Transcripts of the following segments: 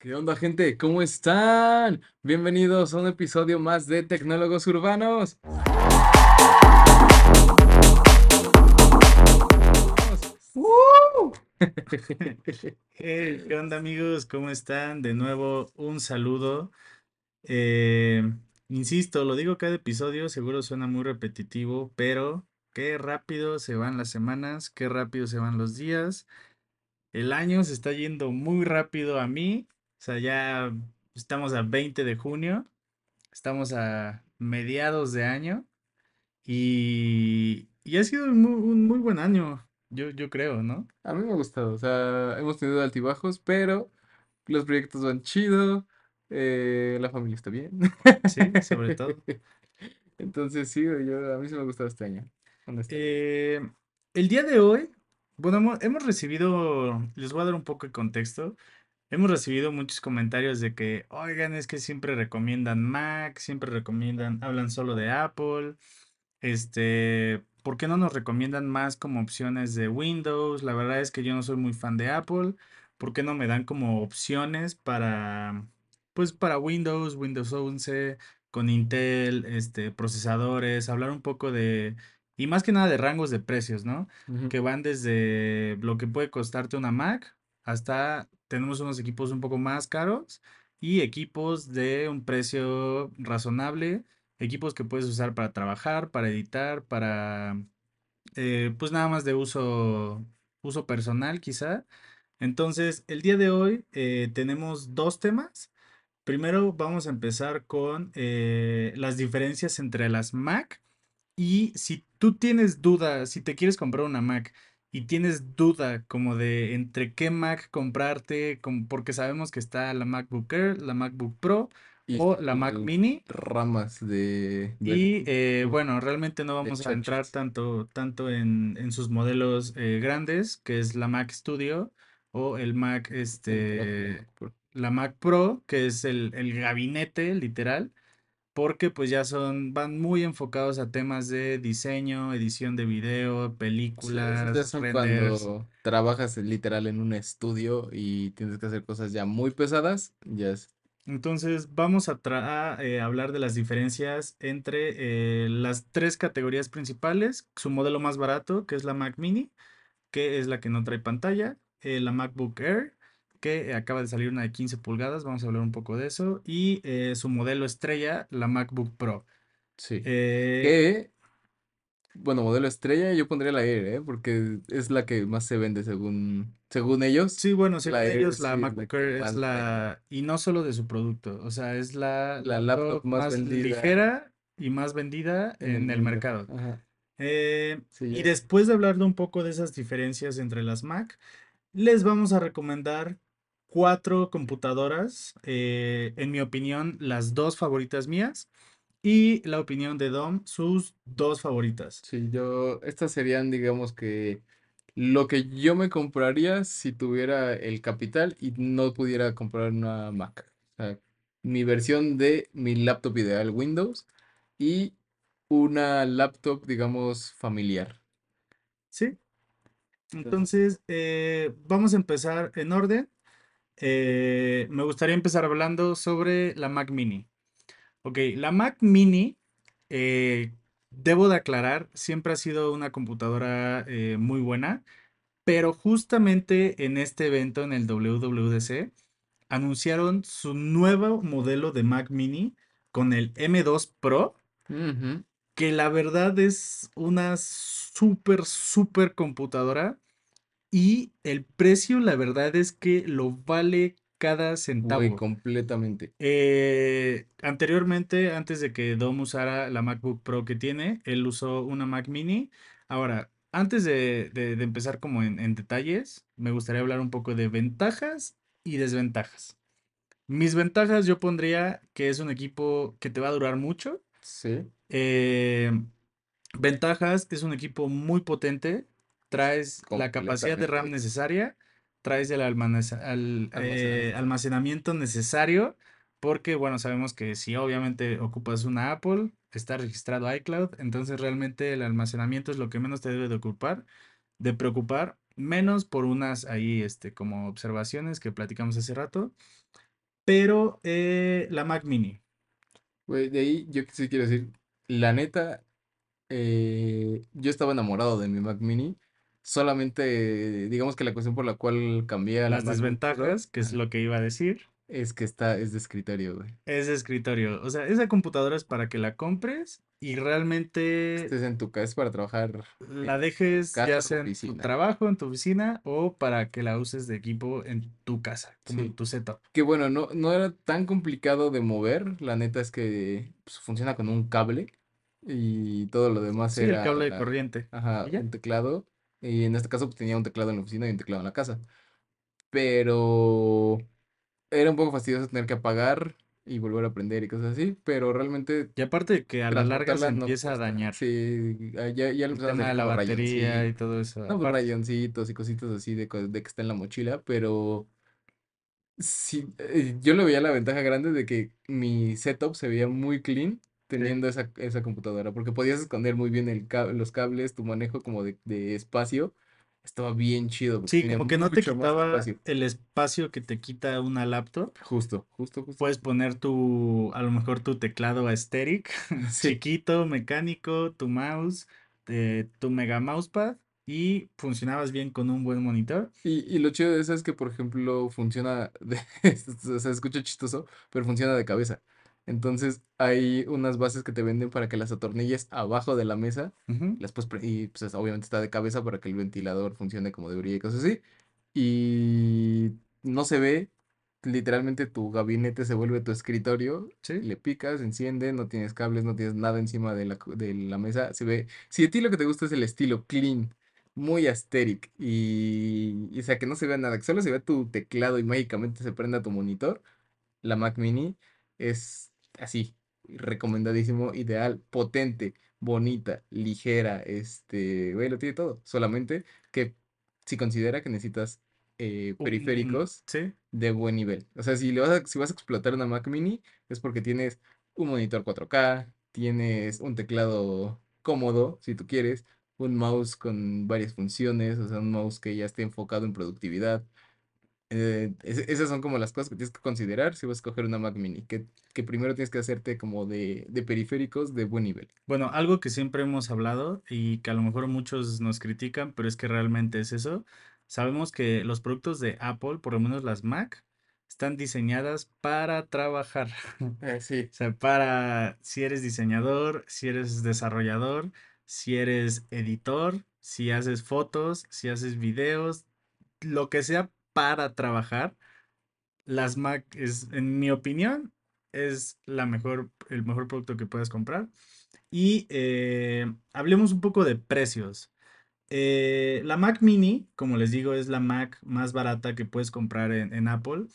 ¿Qué onda, gente? ¿Cómo están? Bienvenidos a un episodio más de Tecnólogos Urbanos. ¿qué onda amigos? ¿Cómo están? De nuevo, un saludo. Eh, insisto, lo digo cada episodio, seguro suena muy repetitivo, pero qué rápido se van las semanas, qué rápido se van los días. El año se está yendo muy rápido a mí, sea, ya estamos a 20 de junio, estamos a mediados de año y, y ha sido un muy, un muy buen año, yo, yo creo, ¿no? A mí me ha gustado, o sea, hemos tenido altibajos, pero los proyectos van chido, eh, la familia está bien. Sí, sobre todo. Entonces, sí, yo, a mí sí me ha gustado este año. Eh, el día de hoy, bueno, hemos, hemos recibido, les voy a dar un poco de contexto. Hemos recibido muchos comentarios de que, oigan, es que siempre recomiendan Mac, siempre recomiendan, hablan solo de Apple. Este, ¿por qué no nos recomiendan más como opciones de Windows? La verdad es que yo no soy muy fan de Apple. ¿Por qué no me dan como opciones para, pues para Windows, Windows 11, con Intel, este, procesadores, hablar un poco de, y más que nada de rangos de precios, ¿no? Que van desde lo que puede costarte una Mac hasta tenemos unos equipos un poco más caros y equipos de un precio razonable equipos que puedes usar para trabajar, para editar, para, eh, pues nada más de uso, uso personal quizá. Entonces, el día de hoy eh, tenemos dos temas. Primero vamos a empezar con eh, las diferencias entre las Mac y si tú tienes duda, si te quieres comprar una Mac y tienes duda como de entre qué Mac comprarte, como porque sabemos que está la MacBook Air, la MacBook Pro Y o la Mac Mini. ramas de, de, Y eh, bueno, realmente no vamos a entrar tanto, tanto en, en sus modelos eh, grandes, que es la Mac Studio o el Mac, este, la Mac Pro, que es el, el gabinete literal, porque pues ya son, van muy enfocados a temas de diseño, edición de video, Sí, películas, son renders. cuando trabajas literal en un estudio y tienes que hacer cosas ya muy pesadas, ya es. Entonces vamos a, eh, hablar de las diferencias entre eh, las tres categorías principales, su modelo más barato, que es la Mac Mini que es la que no trae pantalla, eh, la MacBook Air, que acaba de salir una de 15 pulgadas, vamos a hablar un poco de eso, y eh, su modelo estrella, la MacBook Pro. Sí. Eh, Que, bueno, modelo estrella, yo pondría la Air, ¿eh? Porque es la que más se vende según, según ellos. sí, bueno, La según Air ellos, la sí la MacBook Air es la, y no solo de su producto, o sea, es la La laptop laptop más más ligera y más vendida en el en el mundo. mercado. Ajá. Eh, Sí, y después de hablar de un poco de esas diferencias entre las Mac, les vamos a recomendar cuatro computadoras, eh, en mi opinión, las dos favoritas mías y la opinión de Dom, sus dos favoritas. Sí, yo, estas serían, digamos que, lo que yo me compraría si tuviera el capital y no pudiera comprar una Mac. O sea, mi versión de mi laptop ideal Windows y una laptop, digamos, familiar. ¿Sí? Entonces, eh, vamos a empezar en orden. Eh, me gustaría empezar hablando sobre la Mac Mini. Ok, la Mac Mini, eh, debo de aclarar, siempre ha sido una computadora eh, muy buena. Pero justamente en este evento, en el WWDC, anunciaron su nuevo modelo de Mac Mini con el M2 Pro, que la verdad es una súper, súper computadora y el precio, la verdad es que lo vale cada centavo. completamente. Eh, anteriormente, antes de que Dom usara la MacBook Pro que tiene, él usó una Mac Mini. Ahora, antes de, de- de empezar como en, en detalles, me gustaría hablar un poco de ventajas y desventajas. Mis ventajas yo pondría que es un equipo que te va a durar mucho. Sí, Eh, ventajas, es un equipo muy potente, traes la capacidad de RAM necesaria, traes el al- eh, Almacenamiento. almacenamiento necesario, porque bueno, sabemos que si obviamente ocupas una Apple, está registrado iCloud, entonces realmente el almacenamiento es lo que menos te debe de ocupar, de preocupar, menos por unas ahí este como observaciones que platicamos hace rato. pero eh, la Mac Mini. Güey, de ahí yo sí quiero decir, la neta, eh, yo estaba enamorado de mi Mac Mini. Solamente, digamos que la cuestión por la cual cambié a la Las desventajas, que es lo que iba a decir, es que está, es de escritorio, güey. es de escritorio. O sea, esa computadora es para que la compres y realmente Estés en tu casa es para trabajar la dejes ya casa o sea en tu trabajo, en tu oficina o para que la uses de equipo en tu casa, como en tu setup. Que bueno, no, no era tan complicado de mover. La neta es que pues, funciona con un cable y todo lo demás Sí, el era, cable de corriente. ajá, ¿Y ya? un teclado. Y en este caso pues, tenía un teclado en la oficina y un teclado en la casa. Pero era un poco fastidioso tener que apagar y volver a aprender y cosas así. Pero realmente Y aparte que a la larga se no empieza a dañar Sí, ya, ya el tema de la batería y rayoncitos. todo eso. No, pues rayoncitos y cositas así de, de que está en la mochila. Pero Sí, eh, yo le veía la ventaja grande de que mi setup se veía muy clean. Teniendo esa, esa computadora, porque podías esconder muy bien el ca- los cables, tu manejo como de, de espacio, estaba bien chido Sí, como que no te quitaba espacio. el espacio que te quita una laptop. Justo, justo, justo. Puedes poner tu, a lo mejor tu teclado aesthetic, Sí, chiquito, mecánico, tu mouse, eh, tu mega mousepad y funcionabas bien con un buen monitor. y, y lo chido de eso es que, por ejemplo, funciona, de, o sea, escucha chistoso, pero funciona de cabeza. Entonces hay unas bases que te venden para que las atornilles abajo de la mesa las pre- y pues obviamente está de cabeza para que el ventilador funcione como debería y cosas así. Y no se ve, literalmente tu gabinete se vuelve tu escritorio, Sí. le picas, enciende, no tienes cables, no tienes nada encima de la, de la mesa, se ve, si a ti lo que te gusta es el estilo clean, muy aesthetic y, y, o sea que no se vea nada, que solo se vea tu teclado y mágicamente se prenda tu monitor, la Mac Mini es así, recomendadísimo, ideal, potente, bonita, ligera, este, güey, lo tiene todo. Solamente que si considera que necesitas eh, periféricos sí. de buen nivel. O sea, si le vas a, si vas a explotar una Mac Mini, es porque tienes un monitor 4K, tienes un teclado cómodo, si tú quieres, un mouse con varias funciones, o sea, un mouse que ya esté enfocado en productividad eh, es- esas son como las cosas que tienes que considerar si vas a escoger una Mac Mini, que, que primero tienes que hacerte como de, de periféricos de buen nivel. Bueno, algo que siempre hemos hablado y que a lo mejor muchos nos critican, pero es que realmente es eso. Sabemos que los productos de Apple, por lo menos las Mac, están diseñadas para trabajar. Sí. O sea, para si eres diseñador, si eres desarrollador, si eres editor, si haces fotos, si haces videos, lo que sea para trabajar, las Mac es, en mi opinión, es la mejor, el mejor producto que puedes comprar. Y eh, hablemos un poco de precios. Eh, la Mac Mini, como les digo, es la Mac más barata que puedes comprar en, en Apple.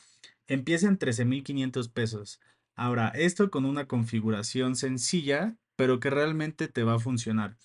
Empieza en 13.500 pesos. Ahora, esto con una configuración sencilla, pero que realmente te va a funcionar.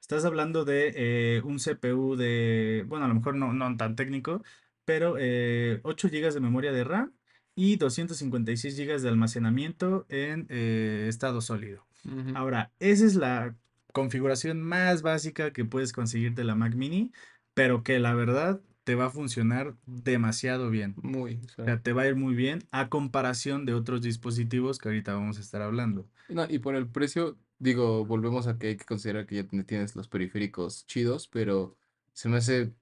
Estás hablando de eh, un CPU de, bueno, a lo mejor no, no tan técnico, pero eh, 8 GB de memoria de RAM y 256 GB de almacenamiento en eh, estado sólido. Ahora, esa es la configuración más básica que puedes conseguir de la Mac Mini, pero que la verdad te va a funcionar demasiado bien. Muy, o O sea, te va a ir muy bien a comparación de otros dispositivos que ahorita vamos a estar hablando. no, y por el precio, digo, volvemos a que hay que considerar que ya tienes los periféricos chidos, pero se me hace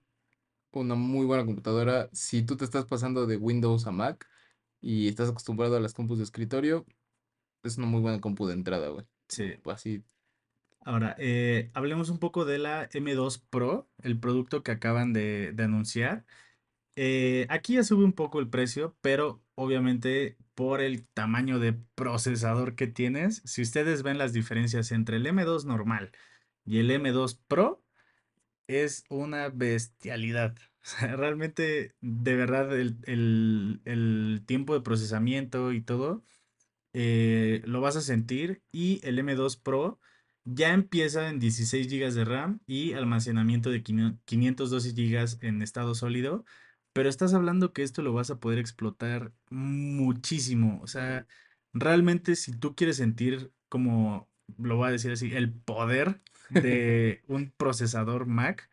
una muy buena computadora. Si tú te estás pasando de Windows a Mac y estás acostumbrado a las compus de escritorio, es una muy buena compu de entrada, güey. Sí. Así, Ahora, eh, hablemos un poco de la M2 Pro, el producto que acaban de, de anunciar. Eh, aquí ya sube un poco el precio, pero obviamente por el tamaño de procesador que tienes, si ustedes ven las diferencias entre el M2 normal y el M2 Pro, es una bestialidad. O sea, realmente, de verdad, el, el- el tiempo de procesamiento y todo, eh, lo vas a sentir. Y el M2 Pro ya empieza en 16 gigas de RAM y almacenamiento de 512 gigas en estado sólido. Pero estás hablando que esto lo vas a poder explotar muchísimo. O sea, realmente si tú quieres sentir como, lo voy a decir así, el poder de un procesador Mac,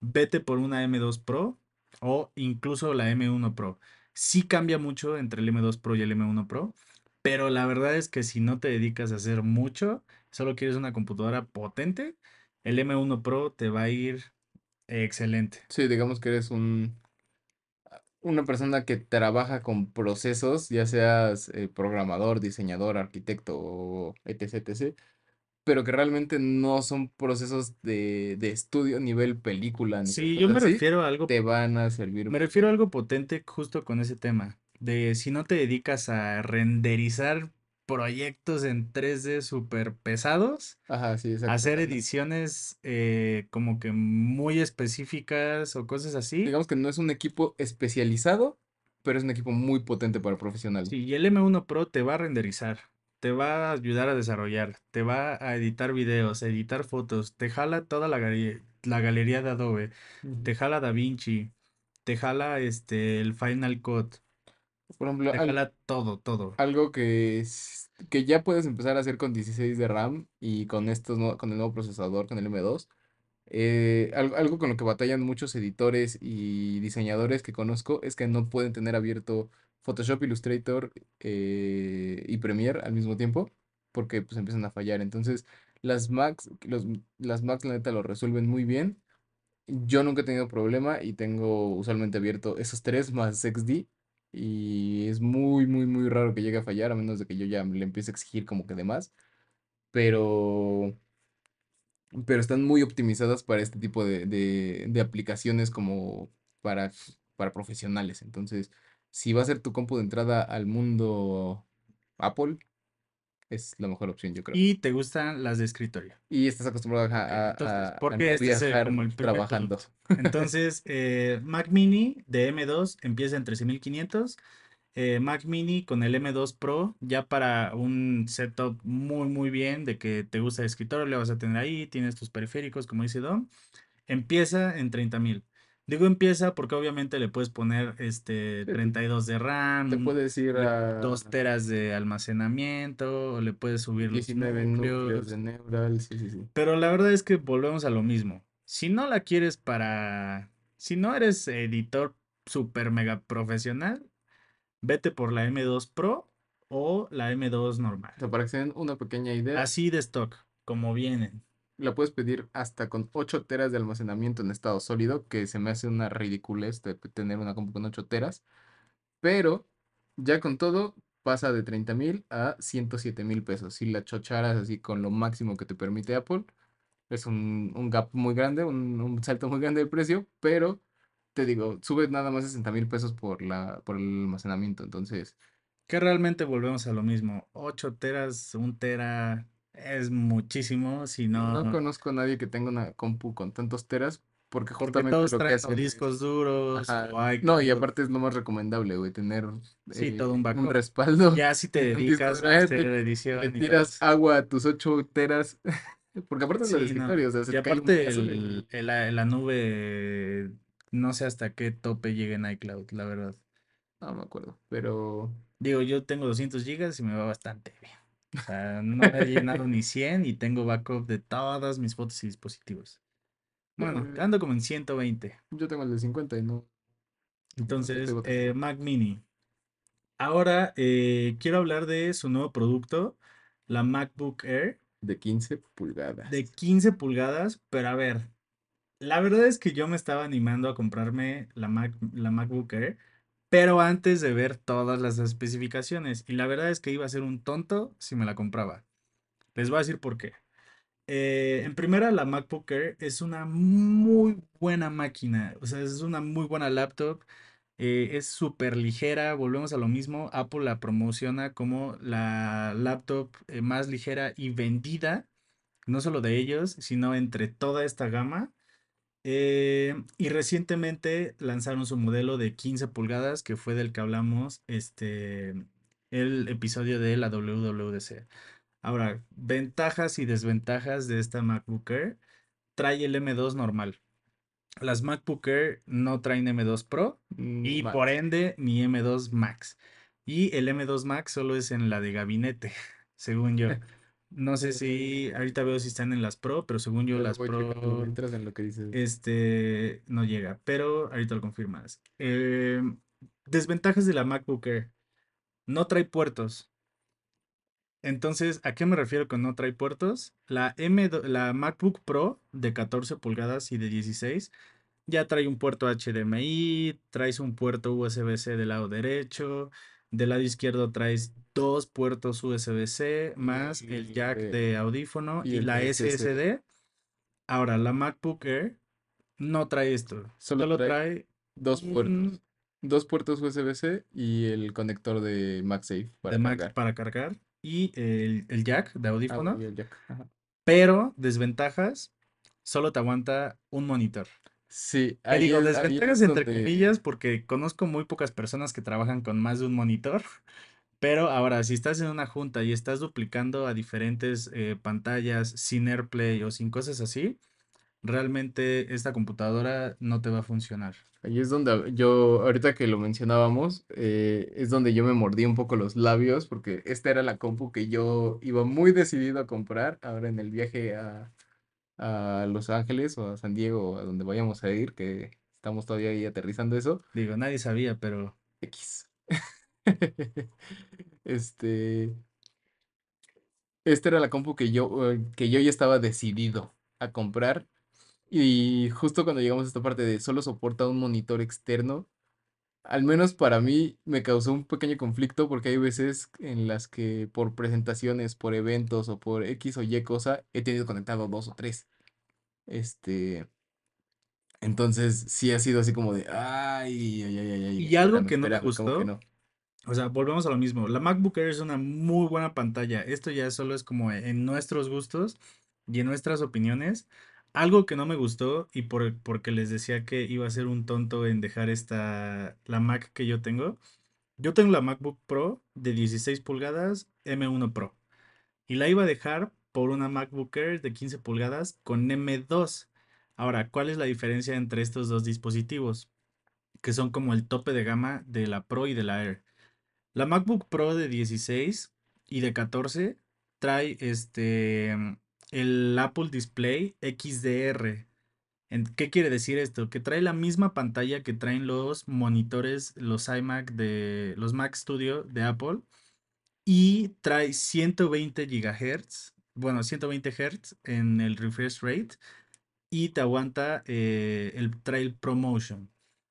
vete por una M2 Pro o incluso la M1 Pro. Sí cambia mucho entre el M2 Pro y el M1 Pro, pero la verdad es que si no te dedicas a hacer mucho, solo quieres una computadora potente, el M1 Pro te va a ir excelente. Sí, digamos que eres un, una persona que trabaja con procesos, ya seas eh, programador, diseñador, arquitecto etc, etc, pero que realmente no son procesos de, de estudio a nivel película ni Sí, yo me así, refiero a algo, te van a servir me refiero a algo potente justo con ese tema, de si no te dedicas a renderizar proyectos en 3D súper pesados, Ajá, sí, exacto. hacer ediciones eh, como que muy específicas o cosas así. Digamos que no es un equipo especializado, pero es un equipo muy potente para profesionales. Sí, y el M1 Pro te va a renderizar, te va a ayudar a desarrollar, te va a editar videos, a editar fotos, te jala toda la, galería, la galería de Adobe, te jala DaVinci, te jala este, el Final Cut, Por ejemplo, te al- jala todo, todo. algo que, es- que ya puedes empezar a hacer con 16 de RAM y con estos, nue- con el nuevo procesador, con el M2, eh, algo, algo con lo que batallan muchos editores y diseñadores que conozco es que no pueden tener abierto Photoshop, Illustrator eh, y Premiere al mismo tiempo porque pues empiezan a fallar. Entonces, las Macs, los, las Macs la neta lo resuelven muy bien. Yo nunca he tenido problema y tengo usualmente abierto esos tres más XD y es muy, muy, muy raro que llegue a fallar a menos de que yo ya le empiece a exigir como que de más. Pero pero están muy optimizadas para este tipo de, de- de aplicaciones como para, para profesionales. Entonces, si va a ser tu compu de entrada al mundo Apple, es la mejor opción, yo creo. Y te gustan las de escritorio. Y estás acostumbrado a, a- entonces, a- porque este viajar como el trabajando. producto. Entonces, eh, Mac Mini de M2 empieza en 13.500. eh, Mac Mini con el M2 Pro, ya para un setup muy, muy bien, de que te gusta el escritorio, le vas a tener ahí, tienes tus periféricos, como dice Dom, empieza en 30.000. Digo empieza porque obviamente le puedes poner este Sí, Te 32 de te RAM, puedes ir a 2 teras de almacenamiento, o le puedes subir los 19 núcleos de núcleos. Neural, sí, sí, sí. Pero la verdad es que volvemos a lo mismo. Si no la quieres para... Si no eres editor super mega profesional, vete por la M2 Pro o la M2 normal. O sea, para que se den una pequeña idea, Así de stock, como vienen. La puedes pedir hasta con 8 teras de almacenamiento en estado sólido, que se me hace una ridiculez tener una compu con 8 teras, pero ya con todo pasa de 30 mil a 107 mil pesos. Si la chocharas así con lo máximo que te permite Apple, es un, un gap muy grande, un, un salto muy grande de precio, pero te digo, sube nada más 60 mil pesos por la, por el almacenamiento, entonces Que realmente volvemos a lo mismo. 8 teras, 1 tera es muchísimo. Si no no, conozco a nadie que tenga una compu con tantos teras, porque porque justamente todos lo que traen o hacen discos es duros o No, y aparte es lo más recomendable, güey, tener Sí, todo un eh, respaldo Ya si te dedicas a hacer edición tiras agua a tus 8 teras, porque aparte es la de Sí, no. escritorio, o sea, se Y aparte el, el- la, la nube, no sé hasta qué tope llega en iCloud, la verdad. no me acuerdo, pero Digo, yo tengo 200 gigas y me va bastante bien. O sea, no he llenado ni 100 y tengo backup de todas mis fotos y dispositivos. Bueno, eh, ando como en 120. yo tengo el de 50 y no, Entonces, eh, Mac Mini. Ahora eh, quiero hablar de su nuevo producto, la MacBook Air De 15 de pulgadas. 15 pulgadas, pero a ver, la verdad es que yo me estaba animando a comprarme la Mac, la MacBook Air, pero antes de ver todas las especificaciones, y la verdad es que iba a ser un tonto si me la compraba. Les voy a decir por qué. Eh, en primera, la MacBook Air es una muy buena máquina, o sea, es una muy buena laptop, eh, es súper ligera, volvemos a lo mismo, Apple la promociona como la laptop eh, más ligera y vendida, no solo de ellos, sino entre toda esta gama. Eh, y recientemente lanzaron su modelo de 15 pulgadas, que fue del que hablamos este, el episodio de la WWDC. Ahora, ventajas y desventajas de esta MacBook Air. Trae el M2 normal. Las MacBook Air no traen M2 Pro Mm, y por ende ni M2 Max. Y el M2 Max solo es en la de gabinete, según yo. No sé si ahorita veo si están en las Pro, pero según yo las Pro en lo que dices. este no llega, pero ahorita lo confirmas. Eh, Desventajas de la MacBook Air. No trae puertos. Entonces, ¿a qué me refiero con no trae puertos? La M, la MacBook Pro de 14 pulgadas y de 16 ya trae un puerto HDMI, traes un puerto USB-C del lado derecho, del lado izquierdo traes dos puertos USB-C más el jack eh, de audífono y la SSD. Ahora, la MacBook Air no trae esto, Solo solo trae trae dos un puertos. Dos puertos USB-C y el conector de MagSafe de para Mac cargar. para cargar y el, el jack de Ah, audífono, y el jack. Ajá. pero desventajas, solo te aguanta un monitor. Sí, ahí digo, desventajas es entre donde comillas, porque conozco muy pocas personas que trabajan con más de un monitor, pero ahora, si estás en una junta y estás duplicando a diferentes eh, pantallas sin AirPlay o sin cosas así, realmente esta computadora no te va a funcionar. Ahí es donde yo, ahorita que lo mencionábamos, eh, es donde yo me mordí un poco los labios porque esta era la compu que yo iba muy decidido a comprar ahora en el viaje a, a Los Ángeles o a San Diego a donde vayamos a ir, que estamos todavía ahí aterrizando eso. Digo, nadie sabía, pero X. Este, esta era la compu que yo, eh, que yo ya estaba decidido a comprar y justo cuando llegamos a esta parte de solo soporta un monitor externo, al menos para mí me causó un pequeño conflicto porque hay veces en las que por presentaciones, por eventos o por X o Y cosa, he tenido conectado dos o tres. Este, entonces sí ha sido así como de, ay, ay, ay, ay, y algo espérame, que no me espérame, ¿cómo que gustó, no? o sea, volvemos a lo mismo, la MacBook Air es una muy buena pantalla, esto ya solo es como en nuestros gustos y en nuestras opiniones. Algo que no me gustó y por, porque les decía que iba a ser un tonto en dejar esta, la Mac que yo tengo. Yo tengo la MacBook Pro de 16 pulgadas M1 Pro y la iba a dejar por una MacBook Air de 15 pulgadas con M2. Ahora, ¿cuál es la diferencia entre estos dos dispositivos? Que son como el tope de gama de la Pro y de la Air. La MacBook Pro de 16 y de 14 trae este el Apple Display XDR. ¿Qué quiere decir esto? Que trae la misma pantalla que traen los monitores, los iMac de los Mac Studio de Apple y trae 120 GHz, bueno, 120 Hz en el refresh rate y te aguanta eh, el trail ProMotion.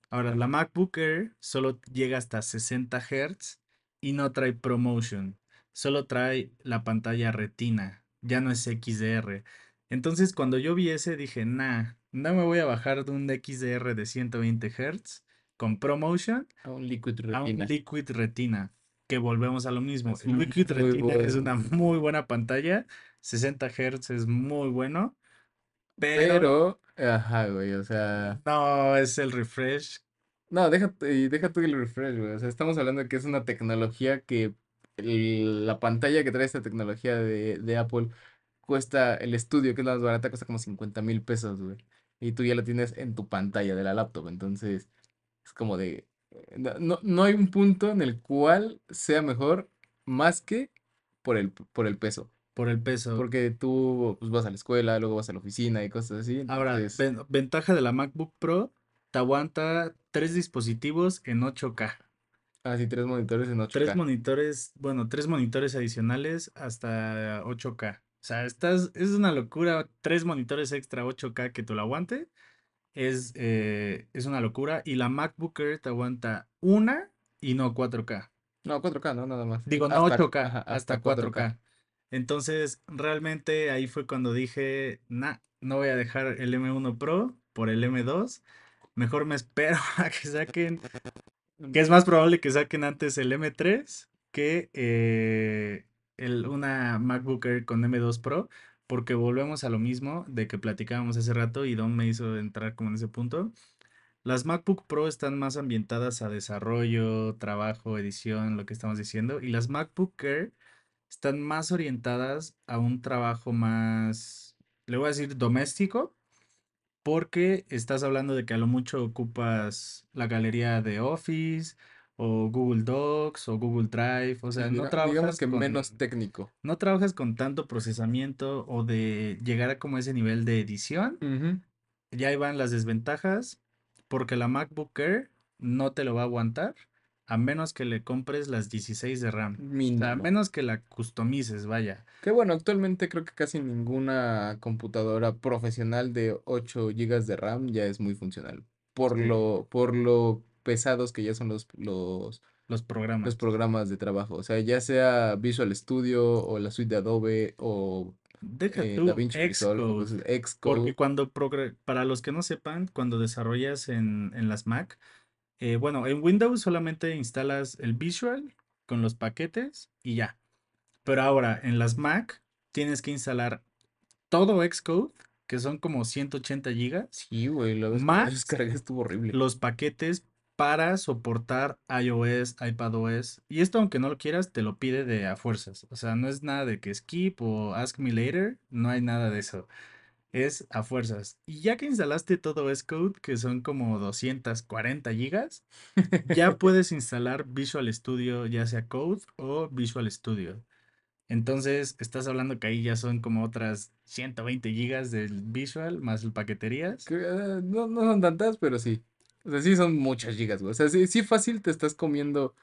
Ahora, la MacBook Air solo llega hasta 60 Hz y no trae ProMotion. Solo trae la pantalla Retina, ya no es XDR. Entonces, cuando yo vi ese, dije, nah, no me voy a bajar de un XDR de 120 Hz con ProMotion A un Liquid a un Retina. Liquid Retina, que volvemos a lo mismo. El Liquid muy Retina es una muy buena pantalla, 60 Hz es muy bueno, pero Pero, ajá, güey, o sea, no es el refresh. no, deja, y deja tú el refresh, güey. O sea, estamos hablando de que es una tecnología que el- la pantalla que trae esta tecnología de, de Apple cuesta, el estudio, que es la más barata, cuesta como 50 mil pesos, güey. Y tú ya lo tienes en tu pantalla de la laptop. Entonces, es como de, eh, no, no hay un punto en el cual sea mejor más que por el, por el peso. por el peso. Porque tú pues, vas a la escuela, luego vas a la oficina y cosas así. Ahora, ven- ventaja de la MacBook Pro, te aguanta tres dispositivos en 8K. Así tres monitores en Tres 8K. monitores, bueno, tres monitores adicionales hasta 8K. O sea, estás, es una locura. Tres monitores extra 8K que tú lo aguante. Es, eh, es una locura. Y la MacBook Air te aguanta una y no 4K. No, 4K, no, nada más. Digo, no Hasta, 8K, ajá, hasta hasta 4K. 4K. Entonces, realmente ahí fue cuando dije, nah, no voy a dejar el M1 Pro por el M2. Mejor me espero a que saquen, que es más probable que saquen antes el M3 que eh, el, una MacBook Air con M2 Pro, porque volvemos a lo mismo de que platicábamos hace rato y Don me hizo entrar como en ese punto. Las MacBook Pro están más ambientadas a desarrollo, trabajo, edición, lo que estamos diciendo, y las MacBook Air están más orientadas a un trabajo más, le voy a decir, doméstico, porque estás hablando de que a lo mucho ocupas la galería de Office o Google Docs o Google Drive, o sea, no diga- digamos trabajas que menos con, técnico. no trabajas con tanto procesamiento o de llegar a como ese nivel de edición. Ya ahí van las desventajas, porque la MacBook Air no te lo va a aguantar a menos que le compres las 16 de RAM. O sea, a menos que la customices, vaya. Que bueno, actualmente creo que casi ninguna computadora profesional de 8 gigas de RAM ya es muy funcional. Por Sí. lo, por lo pesados que ya son los, los, Los los programas. programas de trabajo. O sea, ya sea Visual Studio o la suite de Adobe o Deja eh, tú Xcode. Porque cuando, para los que no sepan, cuando desarrollas en, en las Mac, eh, bueno, en Windows solamente instalas el Visual con los paquetes y ya. Pero ahora en las Mac tienes que instalar todo Xcode, que son como 180 gigas, Sí, güey, la vez más descargué estuvo horrible. los paquetes para soportar iOS, iPadOS. Y esto, aunque no lo quieras, te lo pide de a fuerzas. O sea, no es nada de que skip o ask me later, no hay nada de eso. Es a fuerzas. Y ya que instalaste todo Xcode, que son como 240 gigas, ya puedes instalar Visual Studio, ya sea Code o Visual Studio. Entonces, estás hablando que ahí ya son como otras 120 gigas del Visual más el paqueterías. Que, eh, no, no son tantas, pero sí. O sea, sí son muchas gigas, güey. O sea, sí, sí fácil te estás comiendo.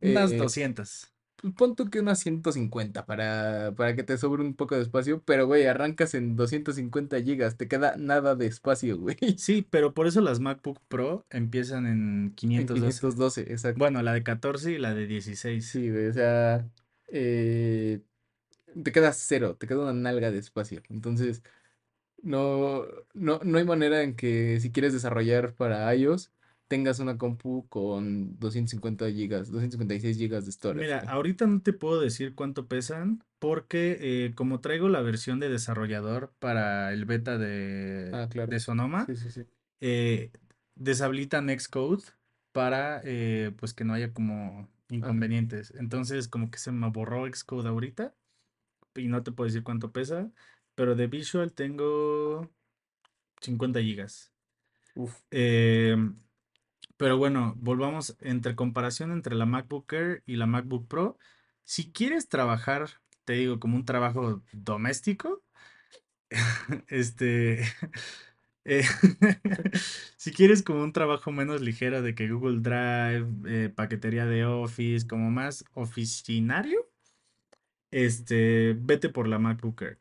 Unas eh, 200. Pon tú que unas 150 para, para que te sobre un poco de espacio. Pero, güey, arrancas en 250 gigas. Te queda nada de espacio, güey. Sí, pero por eso las MacBook Pro empiezan en En 512. 512, exacto. Bueno, la de 14 y la de 16. Sí, güey. O sea, eh, te queda cero. Te queda una nalga de espacio. Entonces, no, no, no hay manera en que si quieres desarrollar para iOS, tengas una compu con 250 gigas, 256 gigas de storage, Mira, ahorita no te puedo decir cuánto pesan porque eh, como traigo la versión de desarrollador para el beta de, Ah, claro. de Sonoma, Sí, sí, sí. eh, deshabilitan Xcode para eh, pues que no haya como Ah, inconvenientes. Entonces como que se me borró Xcode ahorita y no te puedo decir cuánto pesa, pero de Visual tengo 50 gigas. uf. Pero bueno, volvamos entre comparación entre la MacBook Air y la MacBook Pro. Si quieres trabajar, te digo, como un trabajo doméstico, este, eh, si quieres como un trabajo menos ligero de que Google Drive, eh, paquetería de Office, como más oficinario, este, vete por la MacBook Air.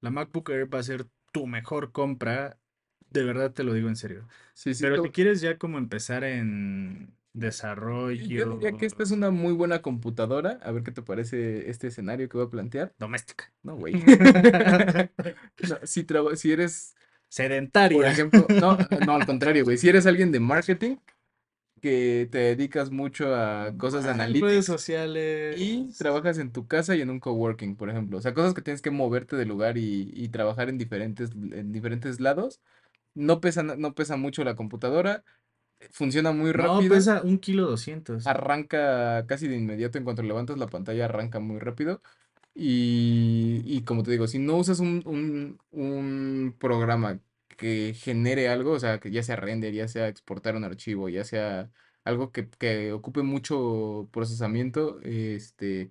La MacBook Air va a ser tu mejor compra, de verdad te lo digo en serio. Sí, sí. Pero te- si quieres ya como empezar en y Yo diría que esta desarrollo es una muy buena computadora. A ver qué te parece este escenario que voy a plantear. doméstica, No, güey. No, si, si eres, por sedentaria. ejemplo, no, no, al contrario, güey. Si eres alguien de marketing que te dedicas mucho a cosas de Ah, redes analytics y sociales. trabajas en tu casa y en un coworking, por ejemplo. O sea, cosas que tienes que moverte de lugar y, y trabajar en diferentes, en diferentes lados. No pesa, no pesa mucho la computadora, funciona muy No, rápido, pesa un kilo doscientos. arranca casi de inmediato en cuanto levantas la pantalla, arranca muy rápido. Y, y como te digo, si no usas un, un, un programa que genere algo, o sea, que ya sea render, ya sea exportar un archivo, ya sea algo que, que ocupe mucho procesamiento, este,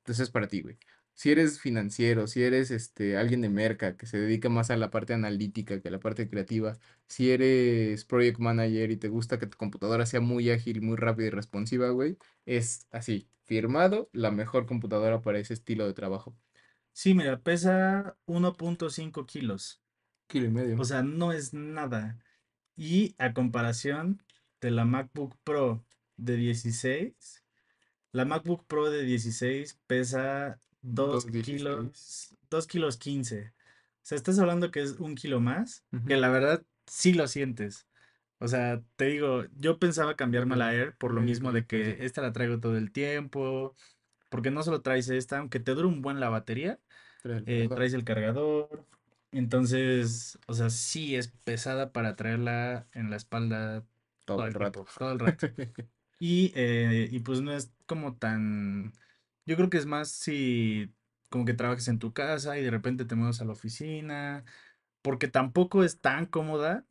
entonces es para ti, güey. Si eres financiero, si eres este, alguien de merca que se dedica más a la parte analítica que a la parte creativa, si eres project manager y te gusta que tu computadora sea muy ágil, muy rápida y responsiva, güey, es así, firmado, la mejor computadora para ese estilo de trabajo. Sí, mira, pesa 1.5 kilos. Kilo y medio. O sea, no es nada. Y a comparación de la MacBook Pro de 16, la MacBook Pro de 16 pesa 2 2.16. kilos, 2 kilos 15. O sea, estás hablando que es un kilo más, que la verdad sí lo sientes. O sea, te digo, yo pensaba cambiarme a la Air por lo mismo de que esta la traigo todo el tiempo, porque no solo traes esta, aunque te dura un buen la batería, eh, traes el cargador. Entonces, o sea, sí es pesada para traerla en la espalda Todo el rato. tiempo, todo el rato. Y, eh, y pues no es como tan, yo creo que es más si como que trabajes en tu casa y de repente te mueves a la oficina, porque tampoco es tan cómoda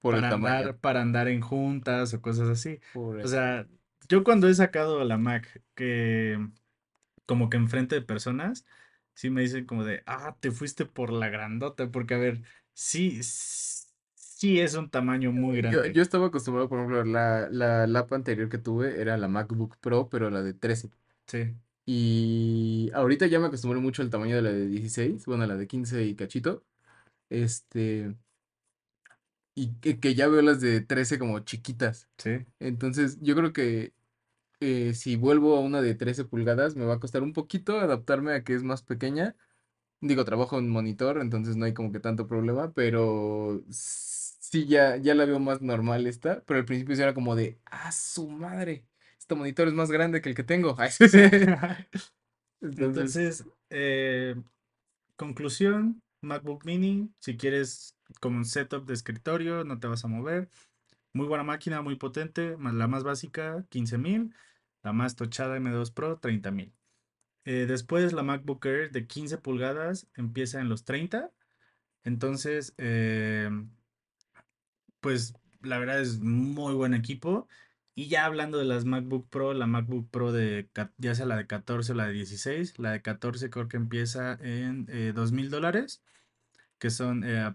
Por para andar, para andar en juntas o cosas así. Por O sea, yo cuando he sacado la Mac que como que enfrente de personas, sí me dicen como de, ah, te fuiste por la grandota, porque a ver, sí, sí es un tamaño muy Yo, grande. yo estaba acostumbrado, por ejemplo, la, la lap anterior que tuve era la MacBook Pro, pero la de 13. Sí, Y ahorita ya me acostumbré mucho al tamaño de la de 16, bueno, la de 15 y cachito. Este, y que, que ya veo las de 13 como chiquitas. sí. Entonces, yo creo que eh, si vuelvo a una de 13 pulgadas, me va a costar un poquito adaptarme a que es más pequeña. Digo, trabajo en monitor, entonces no hay como que tanto problema, pero sí ya, ya la veo más normal esta, pero al principio sí era como de, ah, su madre, este monitor es más grande que el que tengo. Entonces, eh, conclusión, MacBook Mini, si quieres como un setup de escritorio, no te vas a mover. Muy buena máquina, muy potente, la más básica, 15,000, la más tochada M2 Pro, 30,000. Eh, después la MacBook Air de 15 pulgadas empieza en los 30. Entonces, eh, pues la verdad es muy buen equipo. Y ya hablando de las MacBook Pro, la MacBook Pro de ya sea la de 14 o la de 16, la de 14 creo que empieza en eh, dos mil dólares, que son eh,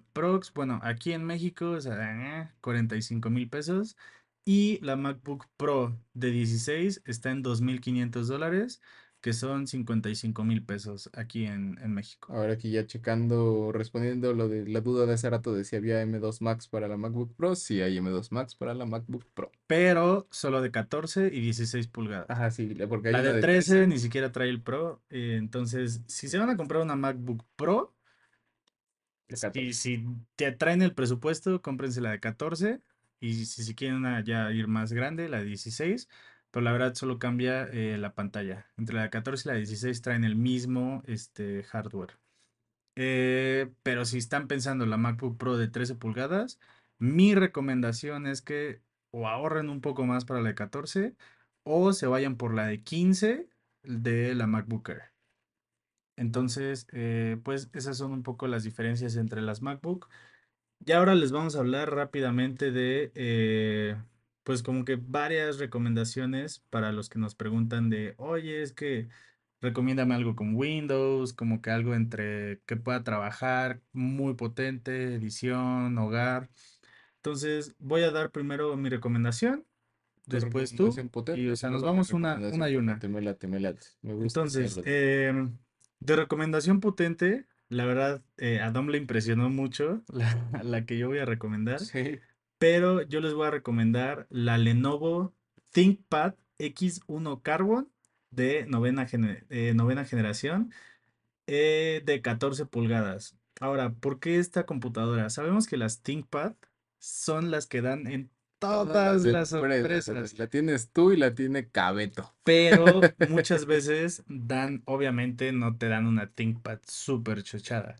bueno, aquí en México es a 45 mil pesos. Y la MacBook Pro de 16 está en 2.500 dólares, que son 55 mil pesos aquí en, en México. ahora aquí ya checando, respondiendo lo de la duda de hace rato de si había M2 Max para la MacBook Pro, sí hay M2 Max para la MacBook Pro. Pero solo de 14 y 16 pulgadas. Ajá, sí, porque hay La de de 13 13. ni siquiera trae el Pro. eh, entonces, si se van a comprar una MacBook Pro, 14. si te traen el presupuesto, cómprense la de 14. Y si, si quieren una ya ir más grande, la de 16. Pero la verdad solo cambia eh, la pantalla. Entre la de 14 y la de 16 traen el mismo este, hardware. Eh, pero si están pensando en la MacBook Pro de 13 pulgadas, mi recomendación es que o ahorren un poco más para la de 14 o se vayan por la de 15 de la MacBook Air. Entonces, eh, pues esas son un poco las diferencias entre las MacBook. Y ahora les vamos a hablar rápidamente de, pues como que varias recomendaciones para los que nos preguntan de, oye, es que recomiéndame algo con Windows, como que algo entre que pueda trabajar, muy potente, edición, hogar. Entonces, voy a dar primero mi recomendación, después tú, y o sea, nos vamos una, una y una. me late, me late. Me gusta Entonces, em, de recomendación potente, la verdad, eh, a Dom le impresionó mucho la, la que yo voy a recomendar, Sí. Pero yo les voy a recomendar la Lenovo ThinkPad X1 Carbon de novena, eh, novena generación eh, de 14 pulgadas. Ahora, ¿por qué esta computadora? Sabemos que las ThinkPad son las que dan en Todas las sorpresas. La tienes tú y la tiene Cabeto. Pero muchas veces dan, obviamente no te dan una ThinkPad súper chochada.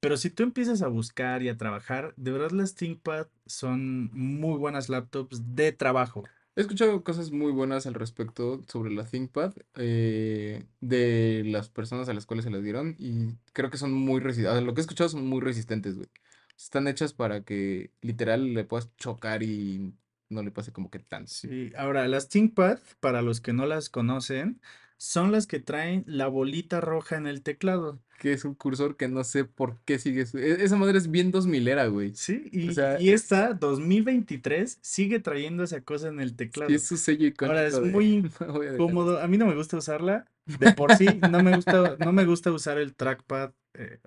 Pero si tú empiezas a buscar y a trabajar, de verdad las ThinkPad son muy buenas laptops de trabajo. He escuchado cosas muy buenas al respecto sobre la ThinkPad eh, de las personas a las cuales se las dieron y creo que son muy resistentes. Lo que he escuchado son muy resistentes, güey. Están hechas para que literal le puedas chocar y no le pase como que tanto. Sí, ahora las ThinkPad, para los que no las conocen, son las que traen la bolita roja en el teclado. Que es un cursor que no sé por qué sigue. su- e- Esa madre es bien 2000era, güey. Sí, O y, sea, y esta 2023 sigue trayendo esa cosa en el sí teclado. es su sello Ahora es icónico de. muy voy a mí no me gusta usarla. De por sí, no me gusta, no me gusta usar el trackpad. eh,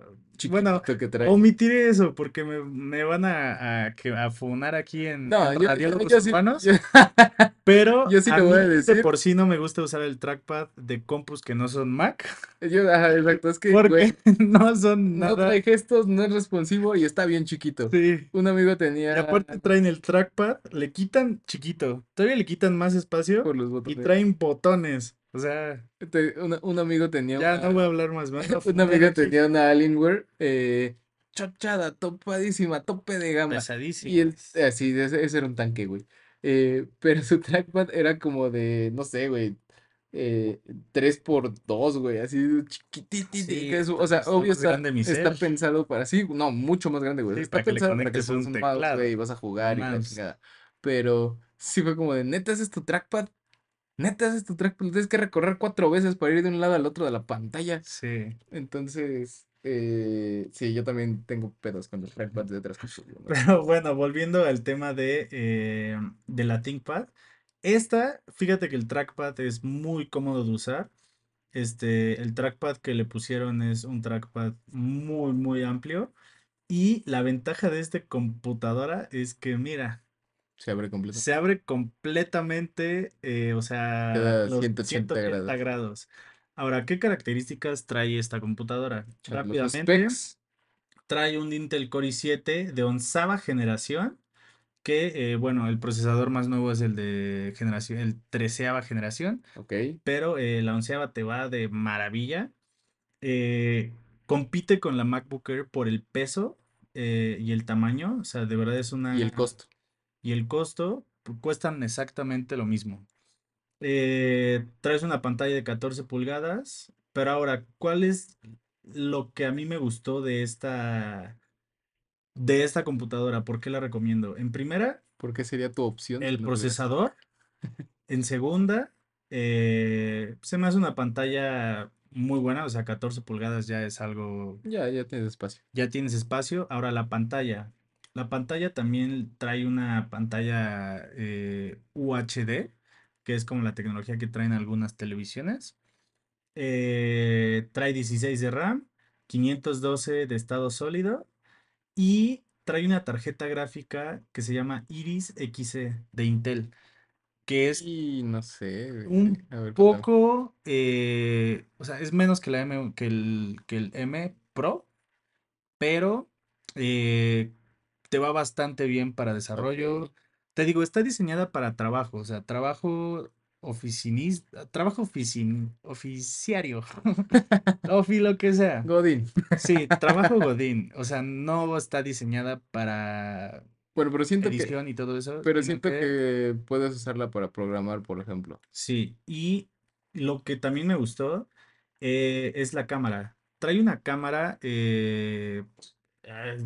bueno, que trae. omitiré eso porque me, me van a, a, a funar aquí en, No, yo, yo, yo sí, yo- Pero yo sí a te voy a mí de por sí no me gusta usar el trackpad de compus que no son Mac. yo- ajá, exacto, es que, güey, no son no nada. trae gestos, no es responsivo y está bien chiquito. Sí. Un amigo Y tenía aparte traen el trackpad, le quitan chiquito. Todavía le quitan más espacio por los y botones. traen botones. O sea, te- una- un amigo tenía ya no una, voy a hablar más. Me van a una funar amiga aquí. tenía una Alienware eh, chochada, topadísima, tope de gama. Y él, Pesadísimas. así, ese, ese era un tanque, güey. Eh, pero su trackpad era como de, no sé, güey, eh, 3x2, güey, así chiquititito. Sí, o sea, está obvio está, está pensado para, sí, no, mucho más grande, güey. Sí, Está para que le pensado para que conectes un un mouse, güey, y vas a jugar y la chingada. Pero sí fue como de, neta, ese es tu trackpad. Neta, ese es tu trackpad. Tienes que recorrer cuatro veces para ir de un lado al otro de la pantalla. Sí. Entonces, Eh, sí, yo también tengo pedos con los trackpads de otras cosas. ¿no? Pero bueno, volviendo al tema de, eh, de la ThinkPad. Esta, fíjate que el trackpad es muy cómodo de usar. Este, el trackpad que le pusieron es un trackpad muy, muy amplio. Y la ventaja de esta computadora es que, mira, Se abre completo. se abre completamente, eh, o sea, los 180 180 grados. grados. Ahora, ¿qué características trae esta computadora? Rápidamente, trae un Intel Core i7 de onceava generación, que, eh, bueno, el procesador más nuevo es el de generación, el treceava generación, Ok. pero eh, la onceava te va de maravilla. Eh, compite con la MacBook Air por el peso y el tamaño, o sea, de verdad es una... Y el costo. y el costo cuestan exactamente lo mismo. Eh, traes una pantalla de 14 pulgadas, pero ahora, ¿cuál es lo que a mí me gustó de esta, de esta computadora? ¿Por qué la recomiendo? En primera, ¿Por qué sería tu opción el no procesador. En segunda, eh, se me hace una pantalla muy buena, o sea, 14 pulgadas ya es algo Ya, ya tienes espacio. ya tienes espacio. Ahora la pantalla. La pantalla también trae una pantalla eh, UHD, que es como la tecnología que traen algunas televisiones. Eh, trae 16 de RAM, 512 de estado sólido y trae una tarjeta gráfica que se llama Iris Xe de Intel, que es Y no sé, un A ver, cuéntame. poco, eh, o sea, es menos que la M, que el, que el M Pro, pero eh, te va bastante bien para desarrollo. Te digo, está diseñada para trabajo, o sea, trabajo oficinista, trabajo oficin, oficiario, ofi lo que sea. Godín. Sí, trabajo Godín, o sea, no está diseñada para Bueno, pero siento que, edición y todo eso, pero siento que que puedes usarla para programar, por ejemplo. Sí, y lo que también me gustó eh, es la cámara. Trae una cámara, eh,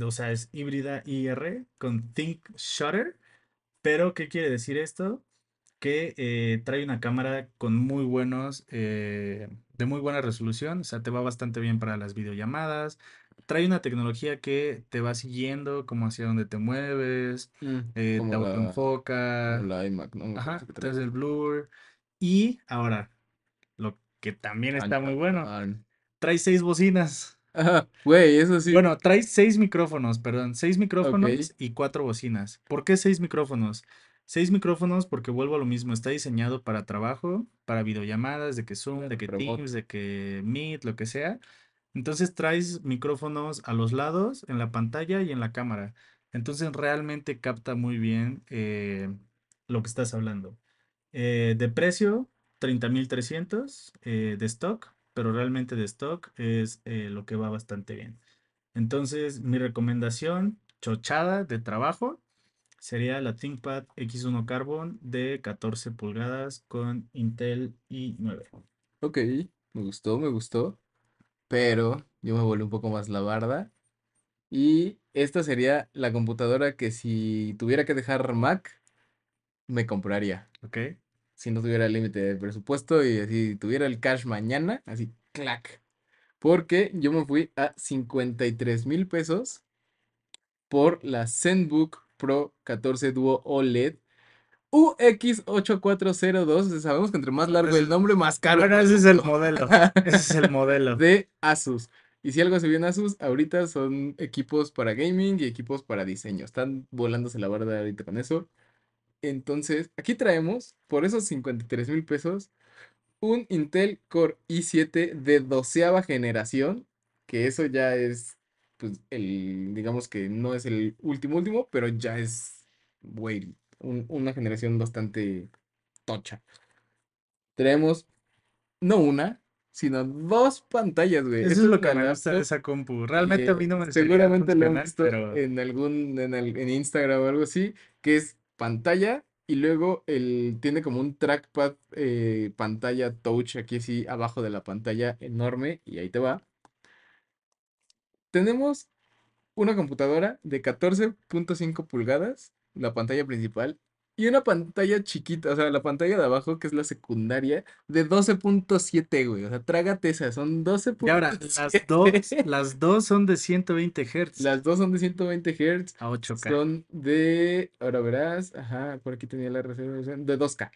o sea, es híbrida IR con Think Shutter, pero ¿qué quiere decir esto? Que eh, trae una cámara con muy buenos, eh, de muy buena resolución, o sea, te va bastante bien para las videollamadas. Trae una tecnología que te va siguiendo, como hacia dónde te mueves, Mm, eh, te como la, autoenfoca. la iMac, ¿no? Ajá, traes el blur. Y ahora, lo que también está muy bueno, trae seis bocinas. Ajá, güey, eso sí. Bueno, trae seis micrófonos, perdón, seis micrófonos y cuatro bocinas. ¿Por qué seis micrófonos? Seis micrófonos porque vuelvo a lo mismo, está diseñado para trabajo, para videollamadas, de que Zoom, de que remoto. Teams, de que Meet, lo que sea. Entonces traes micrófonos a los lados, en la pantalla y en la cámara. Entonces realmente capta muy bien eh, lo que estás hablando. Eh, de precio, 30.300 eh, de stock, pero realmente de stock es eh, lo que va bastante bien. Entonces, mi recomendación, chochada de trabajo, sería la ThinkPad X1 Carbon de 14 pulgadas con Intel i9. Ok, me gustó, me gustó. Pero yo me volví un poco más la barda. Y esta sería la computadora que si tuviera que dejar Mac, me compraría. ¿Ok? Si no tuviera límite de presupuesto y si tuviera el cash mañana, así, clac. Porque yo me fui a 53 mil pesos por la ZenBook Pro 14 Duo OLED UX8402. Sabemos que entre más largo el nombre, más caro. Bueno, ese es el modelo. Ese es el modelo. de Asus. Y si algo se vio en Asus, ahorita son equipos para gaming y equipos para diseño. Están volándose la barda ahorita con eso. Entonces, aquí traemos, por esos 53 mil pesos, un Intel Core i7 de doceava generación. Que eso ya es, pues, el, digamos que no es el último último, pero ya es, güey, un- una generación bastante tocha. Tenemos no una, sino dos pantallas, güey. Eso es lo que me gusta de esa compu. Realmente a mí no me seguramente lo han visto pero en algún, en, en Instagram o algo así, que es pantalla y luego el, tiene como un trackpad eh, pantalla touch aquí así abajo de la pantalla enorme y ahí te va. Tenemos una computadora de 14.5 pulgadas, la pantalla principal, Y una pantalla chiquita, o sea, la pantalla de abajo, que es la secundaria, de 12.7, güey. O sea, trágate esa, son Y ahora, las dos, 12.7. las dos son de 120 Hz Las dos son de 120 Hz, a 8K. son de, ahora verás, ajá, por aquí tenía la resolución, de 2K.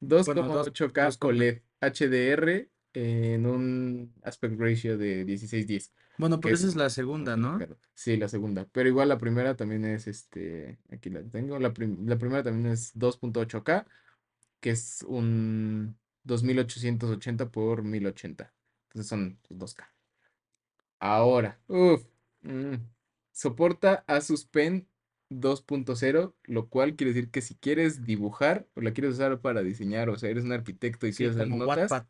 Bueno, 2,8K 2, OLED HDR en un aspect ratio de 16:10. Bueno, pero esa es es la segunda, ¿no? Sí, la segunda. Pero igual la primera también es este. Aquí la tengo. La, prim- la primera también es 2.8K, que es un 2880 por 1080. Entonces son pues, 2K. Ahora, uff, soporta Asus Pen 2.0, lo cual quiere decir que si quieres dibujar o la quieres usar para diseñar, o sea, eres un arquitecto y Sí, quieres hacer notas, Wattpad.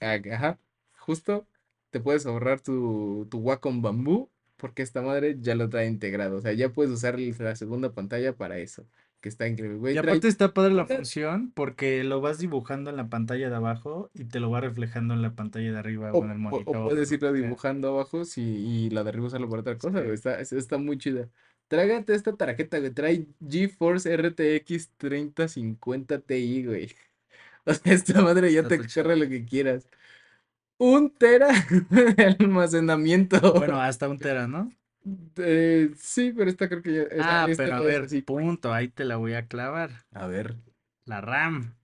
Ajá, justo te puedes ahorrar tu, tu Wacom Bamboo porque esta madre ya lo trae integrado. O sea, ya puedes usar la segunda pantalla para eso, que está increíble. Y Güey, trae, aparte está padre la función porque lo vas dibujando en la pantalla de abajo y te lo va reflejando en la pantalla de arriba o o, en el o monitor. puedes irlo Sí, dibujando abajo si, y la de arriba usarlo para otra cosa, sí. Está, es- está muy chida. Trágate esta tarjeta, güey. Trae GeForce RTX 3050 Ti, güey. O sea, esta madre ya te corre lo que quieras. Un tera de almacenamiento. Bueno, hasta un tera, ¿no? Eh, sí, pero esta creo que ya. Esta, Ah, esta pero a ver, así. punto, ahí te la voy a clavar. A ver. La RAM.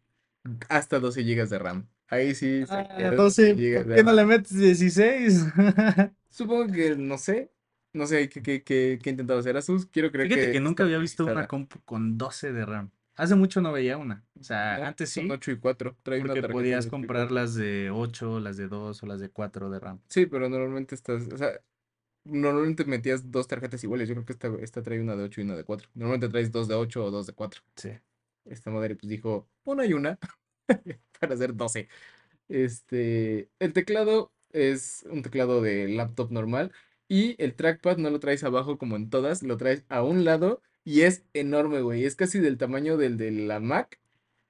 Hasta 12 gigas de RAM. Ahí sí Ah, sacarías 12, gigas ¿por qué no le metes 16? Supongo que no sé. No sé qué, qué, qué, qué hacer Asus. Quiero creer Fíjate que que nunca había visto una compu con 12 de RAM. Hace mucho no veía una. O sea, No, antes son sí, 8 y 4. Trae una porque de podías 8 y comprar 4. las de 8, las de 2 o las de 4 de RAM. Sí, pero normalmente estas. O sea, normalmente metías dos tarjetas iguales. Yo creo que esta, esta trae una de 8 y una de 4. Normalmente traes dos de 8 o dos de 4. Sí. Esta madre pues dijo una y una para hacer 12. Este, el teclado es un teclado de laptop normal y el trackpad no lo traes abajo como en todas, lo traes a un lado y es enorme, güey. Es casi del tamaño del de la Mac,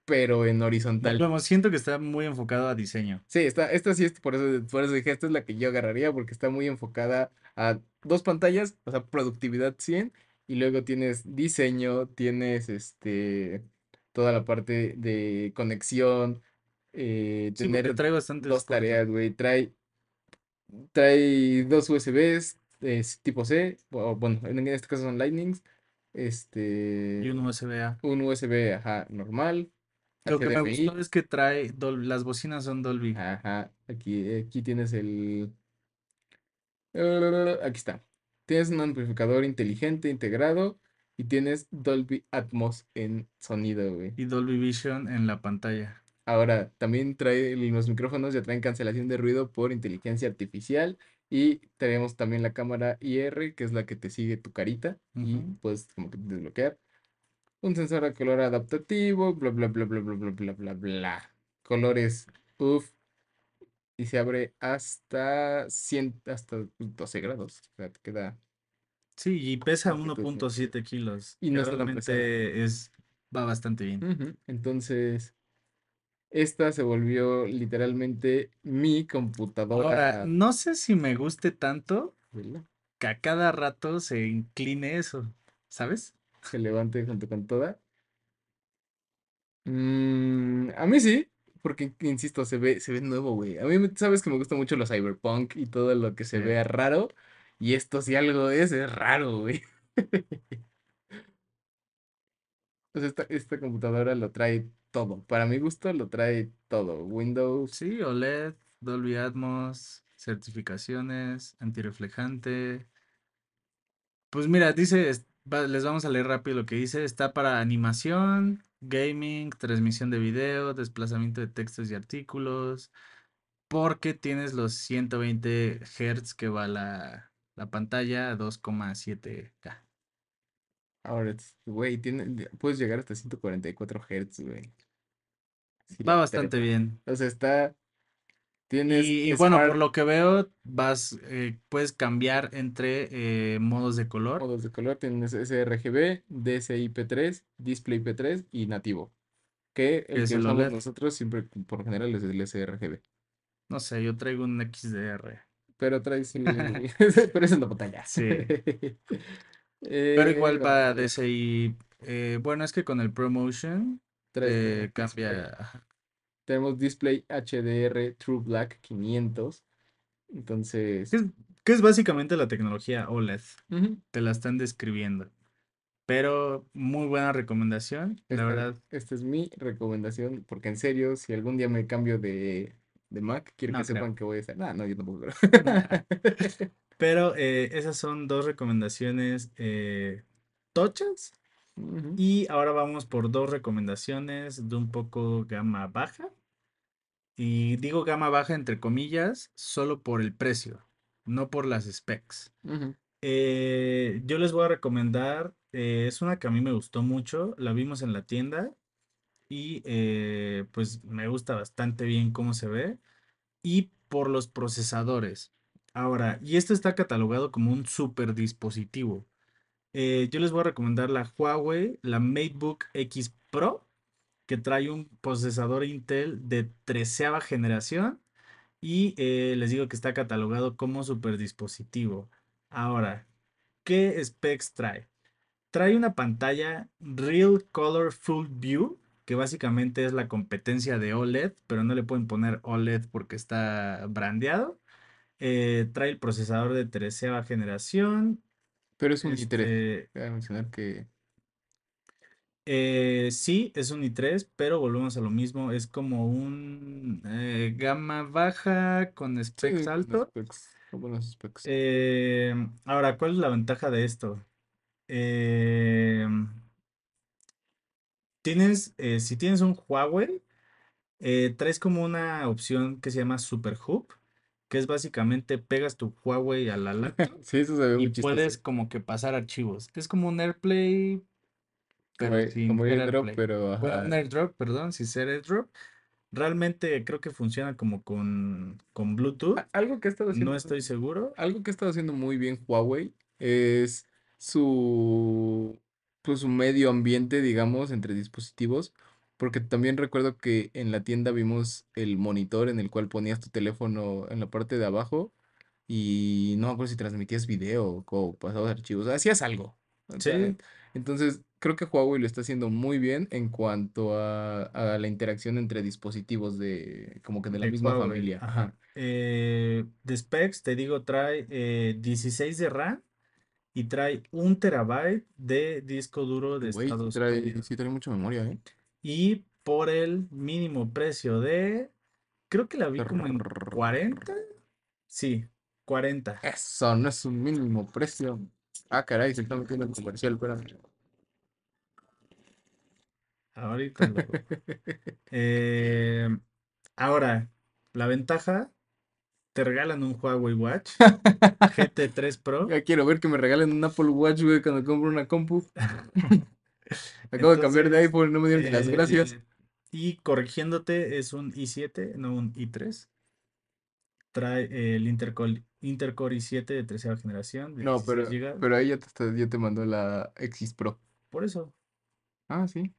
pero en horizontal. Volvemos, siento que está muy enfocado a diseño. Sí, esta, esta sí es por eso, por eso dije, esta es la que yo agarraría porque está muy enfocada a dos pantallas, o sea, productividad 100 y luego tienes diseño, tienes este toda la parte de conexión, eh, Sí, tener trae bastantes dos tareas, güey, trae, trae dos USBs tipo C, o bueno, en este caso son Lightnings, Y este, un USB-A. un USB, ajá, normal, Lo que me gustó es que trae, Dol- las bocinas son Dolby. Ajá, aquí, aquí tienes el... Aquí está. Tienes un amplificador inteligente integrado y tienes Dolby Atmos en sonido, güey. Y Dolby Vision en la pantalla. Ahora, también trae los micrófonos, ya traen cancelación de ruido por inteligencia artificial y tenemos también la cámara IR, que es la que te sigue tu carita y puedes como que desbloquear. Un sensor de color adaptativo, bla, bla, bla, bla, bla, bla, bla, bla, bla. Colores, uff, y se abre hasta 100, hasta 12 grados. O sea, te queda Sí, y pesa un poquito de 1.7 kilos. Y no realmente es, va bastante bien. Entonces, esta se volvió literalmente mi Ahora, computadora. no sé si me guste tanto que a cada rato se incline eso, ¿sabes? Se levante junto con toda. Mm, a mí sí, porque insisto, se ve, se ve nuevo, güey. A mí sabes que me gusta mucho los cyberpunk y todo lo que se Sí. vea raro. Y esto si algo es, es raro, güey. Pues esta, esta computadora lo trae todo. Para mi gusto lo trae todo. Windows. Sí, OLED, Dolby Atmos, certificaciones, antirreflejante. Pues mira, dice, les vamos a leer rápido lo que dice. Está para animación, gaming, transmisión de video, desplazamiento de textos y artículos, porque tienes los 120 Hz que va la, la pantalla a 2,7K. Ahora, güey, tiene, puedes llegar hasta 144 Hz, güey. Va bastante bien. O sea, está. Tienes Y, y bueno, por lo que veo, vas, eh, puedes cambiar entre eh, modos de color. modos de color, tienes sRGB, DCI-P3, Display P3 y nativo. Que el es que el usamos OLED. nosotros siempre, por general, es el sRGB. No sé, yo traigo un XDR. Pero traes el. Pero es en la pantalla. Sí. Pero igual Eh, va vamos a ver. DCI Eh, bueno, es que con el ProMotion display. cambia. Tenemos display HDR True Black 500. ¿Qué Entonces, es, qué es básicamente la tecnología OLED? ujú, Te la están describiendo. Pero muy buena recomendación, la verdad. esta es mi recomendación. Porque en serio, si algún día me cambio de, de Mac, quiero que No sepan creo. que voy a estar. No, no, yo tampoco creo. Pero eh, esas son dos recomendaciones eh, tochas. Y ahora vamos por dos recomendaciones de un poco gama baja. Y digo gama baja entre comillas, solo por el precio, no por las specs. Eh, yo les voy a recomendar, es una que a mí me gustó mucho, la vimos en la tienda y pues me gusta bastante bien cómo se ve y por los procesadores. Ahora, y esto está catalogado como un super dispositivo. Eh, yo les voy a recomendar la Huawei, la MateBook X Pro, que trae un procesador Intel de treceava generación y eh, les digo que está catalogado como super dispositivo. Ahora, ¿qué specs trae? Trae una pantalla Real Color Full View, que básicamente es la competencia de OLED, pero no le pueden poner OLED porque está brandeado. Eh, trae el procesador de treceava generación. Pero es un i3. Este, Voy a mencionar que. eh, sí, es un i3, pero volvemos a lo mismo. Es como un eh, gama baja con specs Sí, con alto. specs. Buenos specs. Ahora, ¿cuál es la ventaja de esto? Tienes, si tienes un Huawei, traes como una opción que se llama Super Hub, que es básicamente pegas tu Huawei a la laptop Sí, eso se ve y chistoso. puedes como que pasar archivos. Es como un AirPlay, Como, pero a- sin como airdrop, AirPlay. pero Bueno, un. AirDrop, perdón, sin ser AirDrop. Realmente creo que funciona como con, con Bluetooth. Algo que ha estado No haciendo, estoy seguro. algo que ha estado haciendo muy bien Huawei es su, pues, su medio ambiente, digamos, entre dispositivos. Porque también recuerdo que en la tienda vimos el monitor en el cual ponías tu teléfono en la parte de abajo y no me acuerdo si transmitías video o pasabas archivos, hacías algo. Sí, entonces, creo que Huawei lo está haciendo muy bien en cuanto a, a la interacción entre dispositivos de como que de la de misma Huawei. familia. Ajá. Eh, de specs, te digo, trae eh, 16 de RAM y trae un terabyte de disco duro de sí Estados trae, Unidos. sí trae mucha memoria, ¿eh? Y por el mínimo precio de, creo que la vi como en 40. Sí, 40. Eso no es un mínimo precio. Ah, caray, se está metiendo en comercial, espérame. Ahorita lo... Eh, ahora, la ventaja, te regalan un Huawei Watch GT3 Pro. Ya quiero ver que me regalen un Apple Watch, güey, cuando compro una compu. Acabo de cambiar de iPhone no me dieron ni las gracias. eh, y corrigiéndote, es un i7, no un i3. Trae el Intercore, Intercore i7 de tercera generación de No, 16 pero, GB. pero ahí ya te, ya te mandó la X Pro. Por eso, Ah, sí.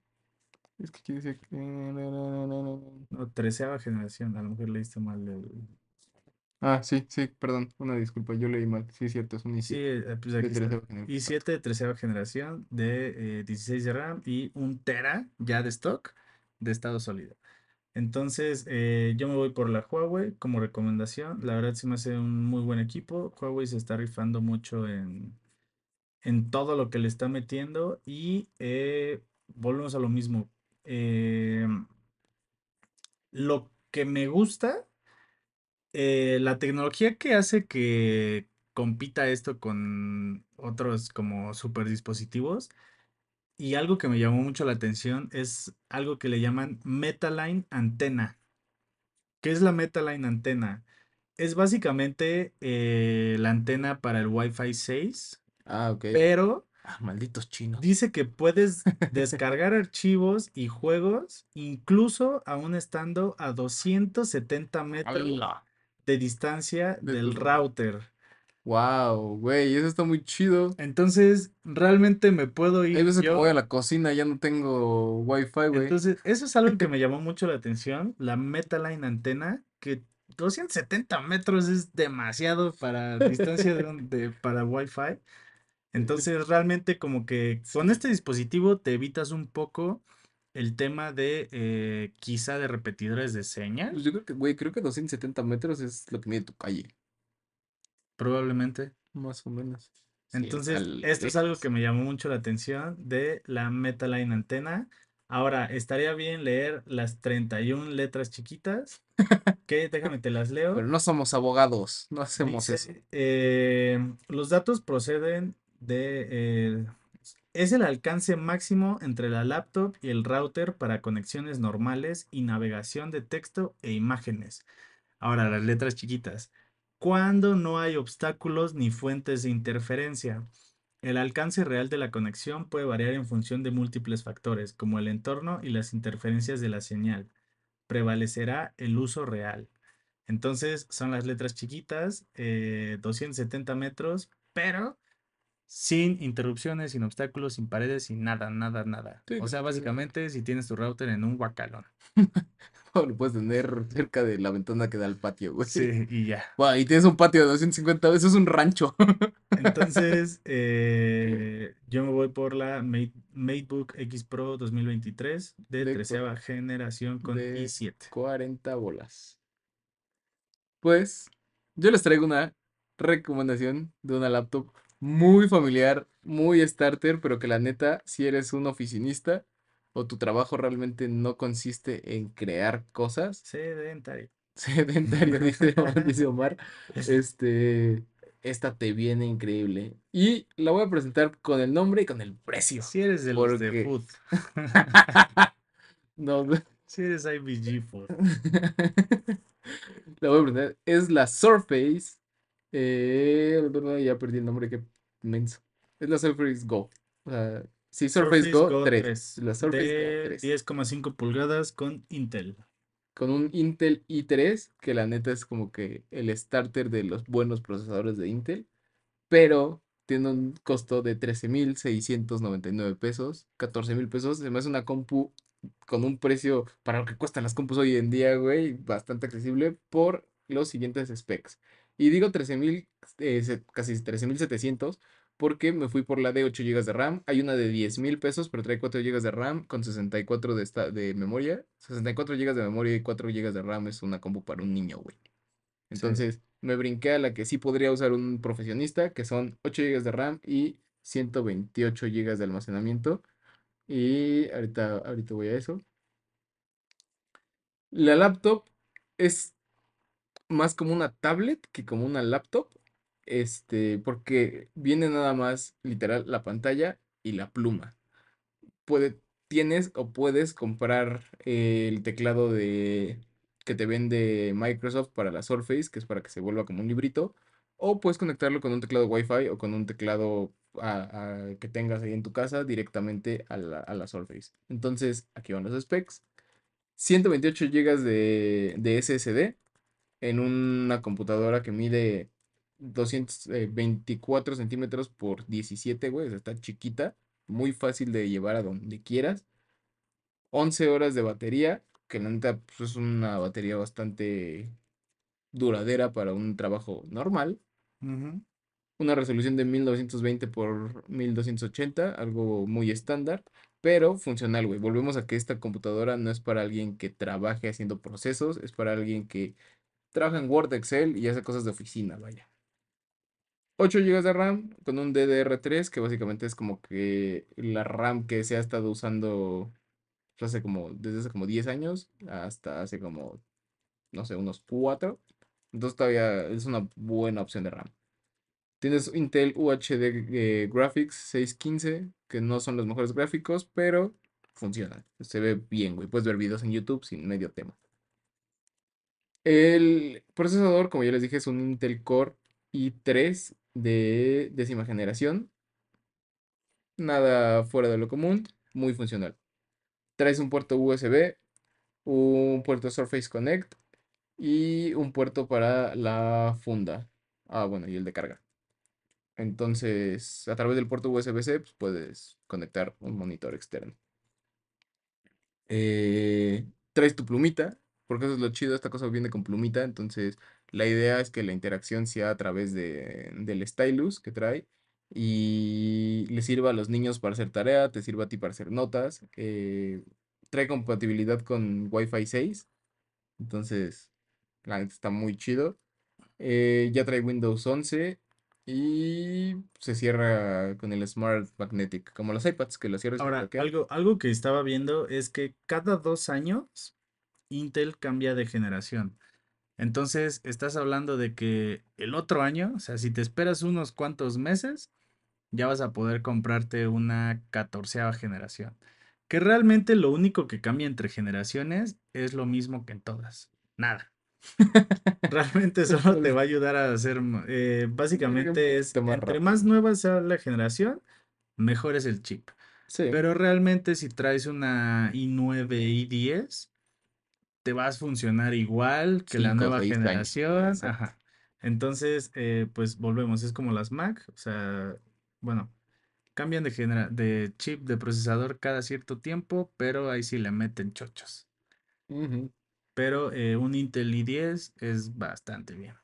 Es que dice que... no, treceava generación. A lo mejor leíste mal el. Ah, sí, sí, perdón, una disculpa, yo leí mal. Sí, es cierto, es un Sí, i7 eh, pues de aquí está. tercera generación. i7 de tercera generación de eh, 16 de RAM y un Tera ya de stock de estado sólido. Entonces, eh, yo me voy por la Huawei como recomendación. La verdad se me hace un muy buen equipo. Huawei se está rifando mucho en, en todo lo que le está metiendo y eh, volvemos a lo mismo. Eh, lo que me gusta, eh, la tecnología que hace que compita esto con otros como super dispositivos y algo que me llamó mucho la atención es algo que le llaman Metaline Antena. ¿Qué es la Metaline Antena? Es básicamente eh, la antena para el Wi-Fi 6, Ah, ok. pero Ah, malditos chinos. dice que puedes descargar archivos y juegos incluso aún estando a 270 metros ¡Hala! De distancia De del tu- router. Wow, güey, eso está muy chido. Entonces, realmente me puedo Hay ir veces que yo. voy a la cocina ya no tengo wifi, güey. Entonces, eso es algo que me llamó mucho la atención, la Metaline antena, que 270 metros es demasiado para distancia de, de- para Wi-Fi. Entonces, realmente como que con este dispositivo te evitas un poco el tema de eh, quizá de repetidores de señal, Pues yo creo que, güey, creo que 270 metros es lo que mide tu calle, probablemente. más o menos. Sí, Entonces, esto es algo que me llamó mucho la atención de la Metaline Antena. Ahora, estaría bien leer las 31 letras chiquitas, que déjame te las Pero leo. no somos abogados, no hacemos eso. Eh, los datos proceden de... eh, es el alcance máximo entre la laptop y el router para conexiones normales y navegación de texto e imágenes. Ahora, las letras chiquitas. Cuando no hay obstáculos ni fuentes de interferencia. El alcance real de la conexión puede variar en función de múltiples factores, como el entorno y las interferencias de la señal. Prevalecerá el uso real. Entonces, son las letras chiquitas, eh, 270 metros, pero sin interrupciones, sin obstáculos, sin paredes, sin nada, nada, nada. Sí, O sea, básicamente, si tienes tu router en un guacalón. o lo puedes tener cerca de la ventana que da al patio, güey. Sí, y ya. Wow, y tienes un patio de 250, eso es un rancho. Entonces, eh, yo me voy por la Mate- MateBook X Pro 2023 de De, cua- treceava generación con de i7. 40 bolas. Pues yo les traigo una recomendación de una laptop muy familiar, muy starter, pero que la neta, si eres un oficinista o tu trabajo realmente no consiste en crear cosas, Sedentario. sedentario, dice, dice Omar, este, esta te viene increíble. Y la voy a presentar con el nombre y con el precio, Si eres de los de Food. no, Si eres IBG Food. La voy a presentar. Es la Surface. Eh, ya perdí el nombre, qué menso. Es la Surface Go. O sea, sí, Surface Surface Go Go 3. 3 La Surface Go de 3. 10,5 pulgadas con Intel. Con un Intel i3, que la neta es como que el starter de los buenos procesadores de Intel. Pero tiene un costo de 13,699 pesos. 14,000 pesos. Se me hace una compu con un precio para lo que cuestan las compus hoy en día, güey, bastante accesible por los siguientes specs. Y digo 13,000, eh, casi 13,700 porque me fui por la de 8 GB de RAM. Hay una de 10,000 pesos, pero trae 4 GB de RAM con 64 de, esta- de memoria. 64 GB de memoria y 4 GB de RAM es una compu para un niño, güey. Sí. Entonces me brinqué a la que sí podría usar un profesionista, que son 8 GB de RAM y 128 GB de almacenamiento. Y ahorita, ahorita voy a eso. La laptop es más como una tablet que como una laptop. Este, porque viene nada más literal la pantalla y la pluma. Puede, tienes o puedes comprar el teclado de que te vende Microsoft para la Surface, que es para que se vuelva como un librito. O puedes conectarlo con un teclado Wi-Fi o con un teclado que tengas ahí en tu casa directamente a la, a la Surface. Entonces, aquí van los specs. 128 GB de, de SSD en una computadora que mide 224 centímetros por 17, güey. o sea, está chiquita, muy fácil de llevar a donde quieras. 11 horas de batería, que la neta pues, es una batería bastante duradera para un trabajo normal. Una resolución de 1920 por 1280, algo muy estándar, pero funcional, güey. Volvemos a que esta computadora no es para alguien que trabaje haciendo procesos, es para alguien que trabaja en Word, Excel y hace cosas de oficina, vaya. 8 GB de RAM con un DDR3, que básicamente es como que la RAM que se ha estado usando hace como, desde hace como 10 años hasta hace como, no sé, unos 4. Entonces todavía es una buena opción de RAM. Tienes Intel UHD eh, Graphics 615, que no son los mejores gráficos, pero funcionan. Se ve bien, güey. Puedes ver videos en YouTube sin medio tema. El procesador, como ya les dije, es un Intel Core i3 de décima generación. Nada fuera de lo común, muy funcional. Traes un puerto USB, un puerto Surface Connect y un puerto para la funda. Ah, bueno, y el de carga. Entonces, a través del puerto USB-C pues, puedes conectar un monitor externo. Eh, traes tu plumita, porque eso es lo chido, esta cosa viene con plumita, entonces la idea es que la interacción sea a través de, del stylus que trae y le sirva a los niños para hacer tarea, te sirva a ti para hacer notas. eh, trae compatibilidad con Wi-Fi 6, entonces la neta está muy chido. Eh, ya trae Windows 11 y se cierra con el Smart Magnetic, como los iPads que lo cierras Ahora, algo, algo que estaba viendo es que cada dos años Intel cambia de generación. Entonces, estás hablando de que el otro año, o sea, si te esperas unos cuantos meses, ya vas a poder comprarte una catorceava generación. Que realmente lo único que cambia entre generaciones es lo mismo que en todas. Nada. Realmente solo te va a ayudar a hacer, eh, básicamente es, entre más nueva sea la generación, mejor es el chip. Sí, Pero realmente si traes una i9, i10, vas a funcionar igual que la 5 o nueva 6 años. generación. Ajá. Entonces, eh, pues volvemos, es como las Mac, o sea, bueno, cambian de genera- de chip de procesador cada cierto tiempo, pero ahí sí le meten chochos. Pero eh, un Intel i10 es bastante bien.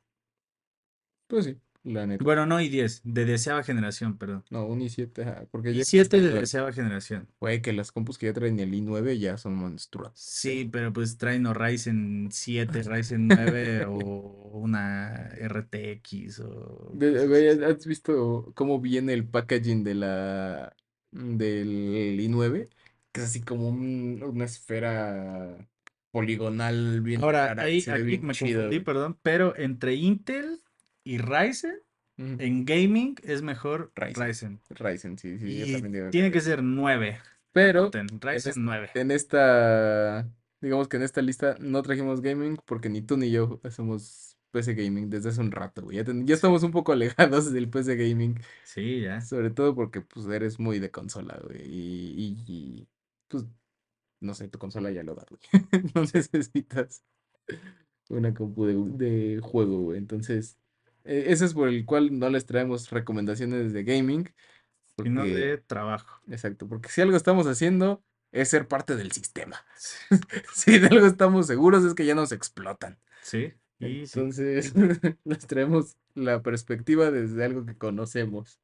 Pues sí, la neta. Bueno, no i10, de deseada generación, perdón. No, un i7, ajá, porque ya i7 de i9. deseada generación. Güey, que las compus que ya traen el i9 ya son monstruosas. Sí, pero pues traen o Ryzen 7, Ryzen 9 o una RTX o güey, ¿has visto cómo viene el packaging de la del i9? Que es así como un- una esfera poligonal bien Ahora, rara, ahí, aquí bien me chido. confundí, güey. perdón, pero entre Intel y Ryzen, en gaming es mejor Ryzen. Ryzen. Sí, sí, yo Y también digo que tiene que ser 9. Pero en, Ryzen es- 9. en esta, digamos que en esta lista no trajimos gaming porque ni tú ni yo hacemos PC gaming desde hace un rato, güey. Ya, ten- ya estamos un poco alejados del PC gaming, sí, ya. sobre todo porque pues eres muy de consola, güey. Y, y- y, pues no sé, tu consola ya lo da, güey. No necesitas una compu de, de juego, güey. Entonces, eh, ese es por el cual no les traemos recomendaciones de gaming, Sino de trabajo. exacto, porque si algo estamos haciendo es ser parte del sistema. Sí, Si de algo estamos seguros es que ya nos explotan. sí, y sí. Entonces, les traemos la perspectiva desde algo que conocemos.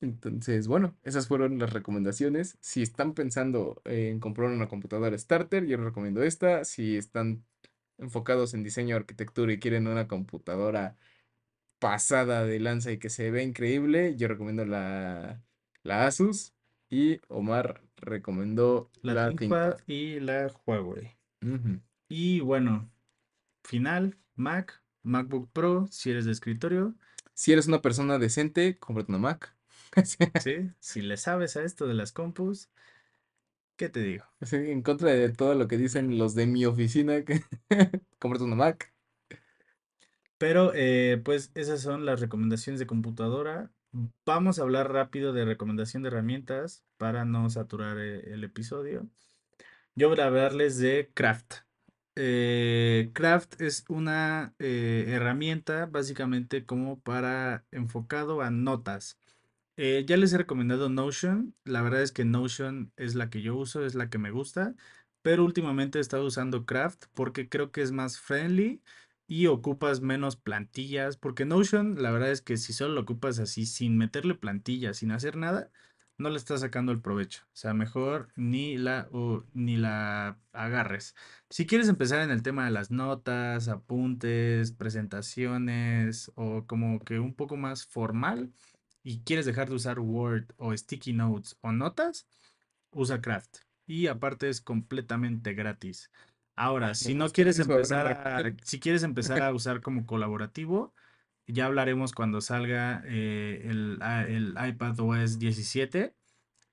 Entonces, bueno, esas fueron las recomendaciones. Si están pensando en comprar una computadora starter, yo les recomiendo esta. Si están enfocados en diseño, arquitectura y quieren una computadora pasada de lanza y que se ve increíble, yo recomiendo la, la Asus. Y Omar recomendó La la ThinkPad y la Huawei. Y bueno, final, Mac, MacBook Pro, si eres de escritorio, Si eres una persona decente, cómprate una Mac. ¿sí? Si le sabes a esto de las compus, ¿qué te digo? Sí, en contra de todo lo que dicen los de mi oficina, que cómprate una Mac. Pero eh, pues esas son las recomendaciones de computadora. Vamos a hablar rápido de recomendación de herramientas para no saturar eh, el episodio. Yo voy a hablarles de Craft. Eh, Craft es una eh, herramienta básicamente como para enfocado a notas. Eh, ya les he recomendado Notion. La verdad es que Notion es la que yo uso, es la que me gusta. Pero últimamente he estado usando Craft porque creo que es más friendly y ocupas menos plantillas. Porque Notion, la verdad es que si solo lo ocupas así, sin meterle plantillas, sin hacer nada, no le estás sacando el provecho. O sea, mejor ni la, o ni la agarres. Si quieres empezar en el tema de las notas, apuntes, presentaciones o como que un poco más formal y quieres dejar de usar Word o Sticky Notes o notas, usa Craft. Y aparte es completamente gratis. Ahora, Ay, si no quieres empezar a, si quieres empezar a usar como colaborativo, ya hablaremos cuando salga eh, el, a- el iPad OS 17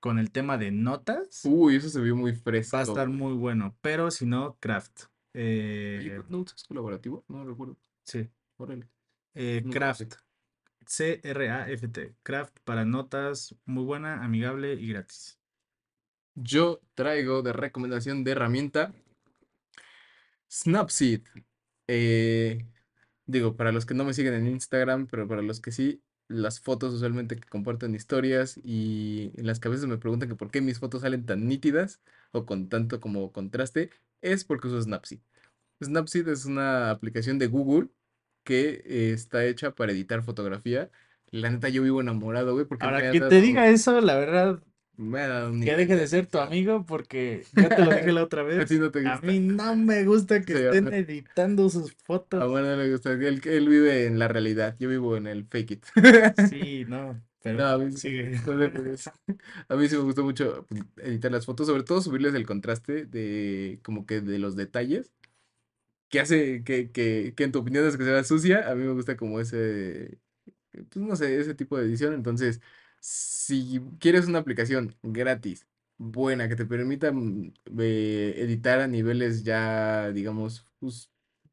con el tema de notas. Uy, eso se vio muy Va a fresco, estar muy bueno, pero si no, Craft. Eh, ¿GoodNotes es colaborativo? No recuerdo. sí, Órale, eh, no. Craft. C-R-A-F-T. Craft para notas, muy buena, amigable y gratis. Yo traigo de recomendación de herramienta Snapseed. Eh, digo, para los que no me siguen en Instagram, pero para los que sí, las fotos usualmente que comparto en historias y en las que a veces me preguntan que por qué mis fotos salen tan nítidas o con tanto como contraste, es porque uso Snapseed. Snapseed es una aplicación de Google que eh, está hecha para editar fotografía. La neta, yo vivo enamorado, güey, porque Ahora, quien te dado, diga eso, la verdad, me ha dado un que deje de ser tu amigo porque ya te lo dije la otra A vez. no te A mí no me gusta que Sí, a estén editando sus a fotos. Juan no le gusta. Él, él vive en la realidad. Yo vivo en el fake it. Sí, no, No, pero a mí, sí- sigue. no a mí sí me gustó mucho pues, editar las fotos, sobre todo subirles el contraste de como que de los detalles que hace que, que, que en tu opinión es que se vea sucia. A mí me gusta como ese, pues no sé, ese tipo de edición. Entonces, si quieres una aplicación gratis, buena, que te permita mm, eh, editar a niveles ya, digamos, pues,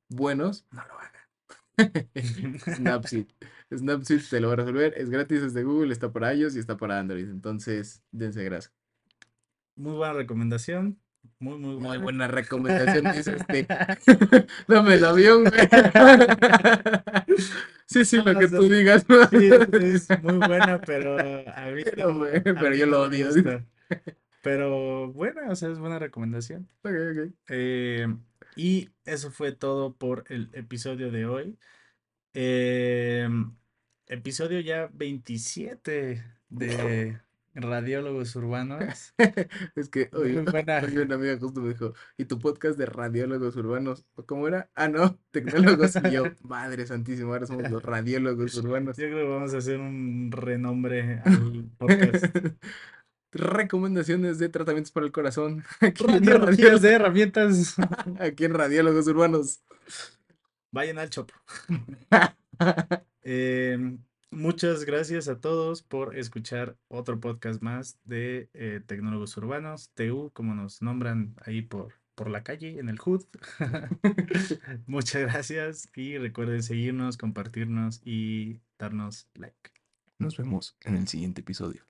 buenos, no lo hagas. Snapseed. Snapseed te lo va a resolver. Es gratis, es de Google, está para iOS y está para Android. Entonces, dense grasa. Muy buena recomendación. Muy, muy Muy buena. buena recomendación, dice este. Dame el avión, güey. Sí, sí, lo No, que tú digas. sí, es muy buena, pero a mí Pero, no, a mí yo no lo odio. Pero buena, o sea, es buena recomendación. Ok, ok. Eh, y eso fue todo por el episodio de hoy. Em, episodio ya 27 de Radiólogos Urbanos. Es que hoy, una amiga justo me dijo, ¿y tu podcast de radiólogos urbanos? ¿O ¿Cómo era? Ah, no, tecnólogos y yo, madre santísima, ahora somos los radiólogos urbanos. Yo creo que vamos a hacer un renombre al podcast. Recomendaciones de tratamientos para el corazón. Aquí en, Radio- de herramientas. aquí en Radiólogos Urbanos. Vayan al Chopo. Em, muchas gracias a todos por escuchar otro podcast más de eh, Tecnólogos Urbanos, TU, como nos nombran ahí por, por la calle, en el HUD. Muchas gracias y recuerden seguirnos, compartirnos y darnos like. Nos vemos en el siguiente episodio.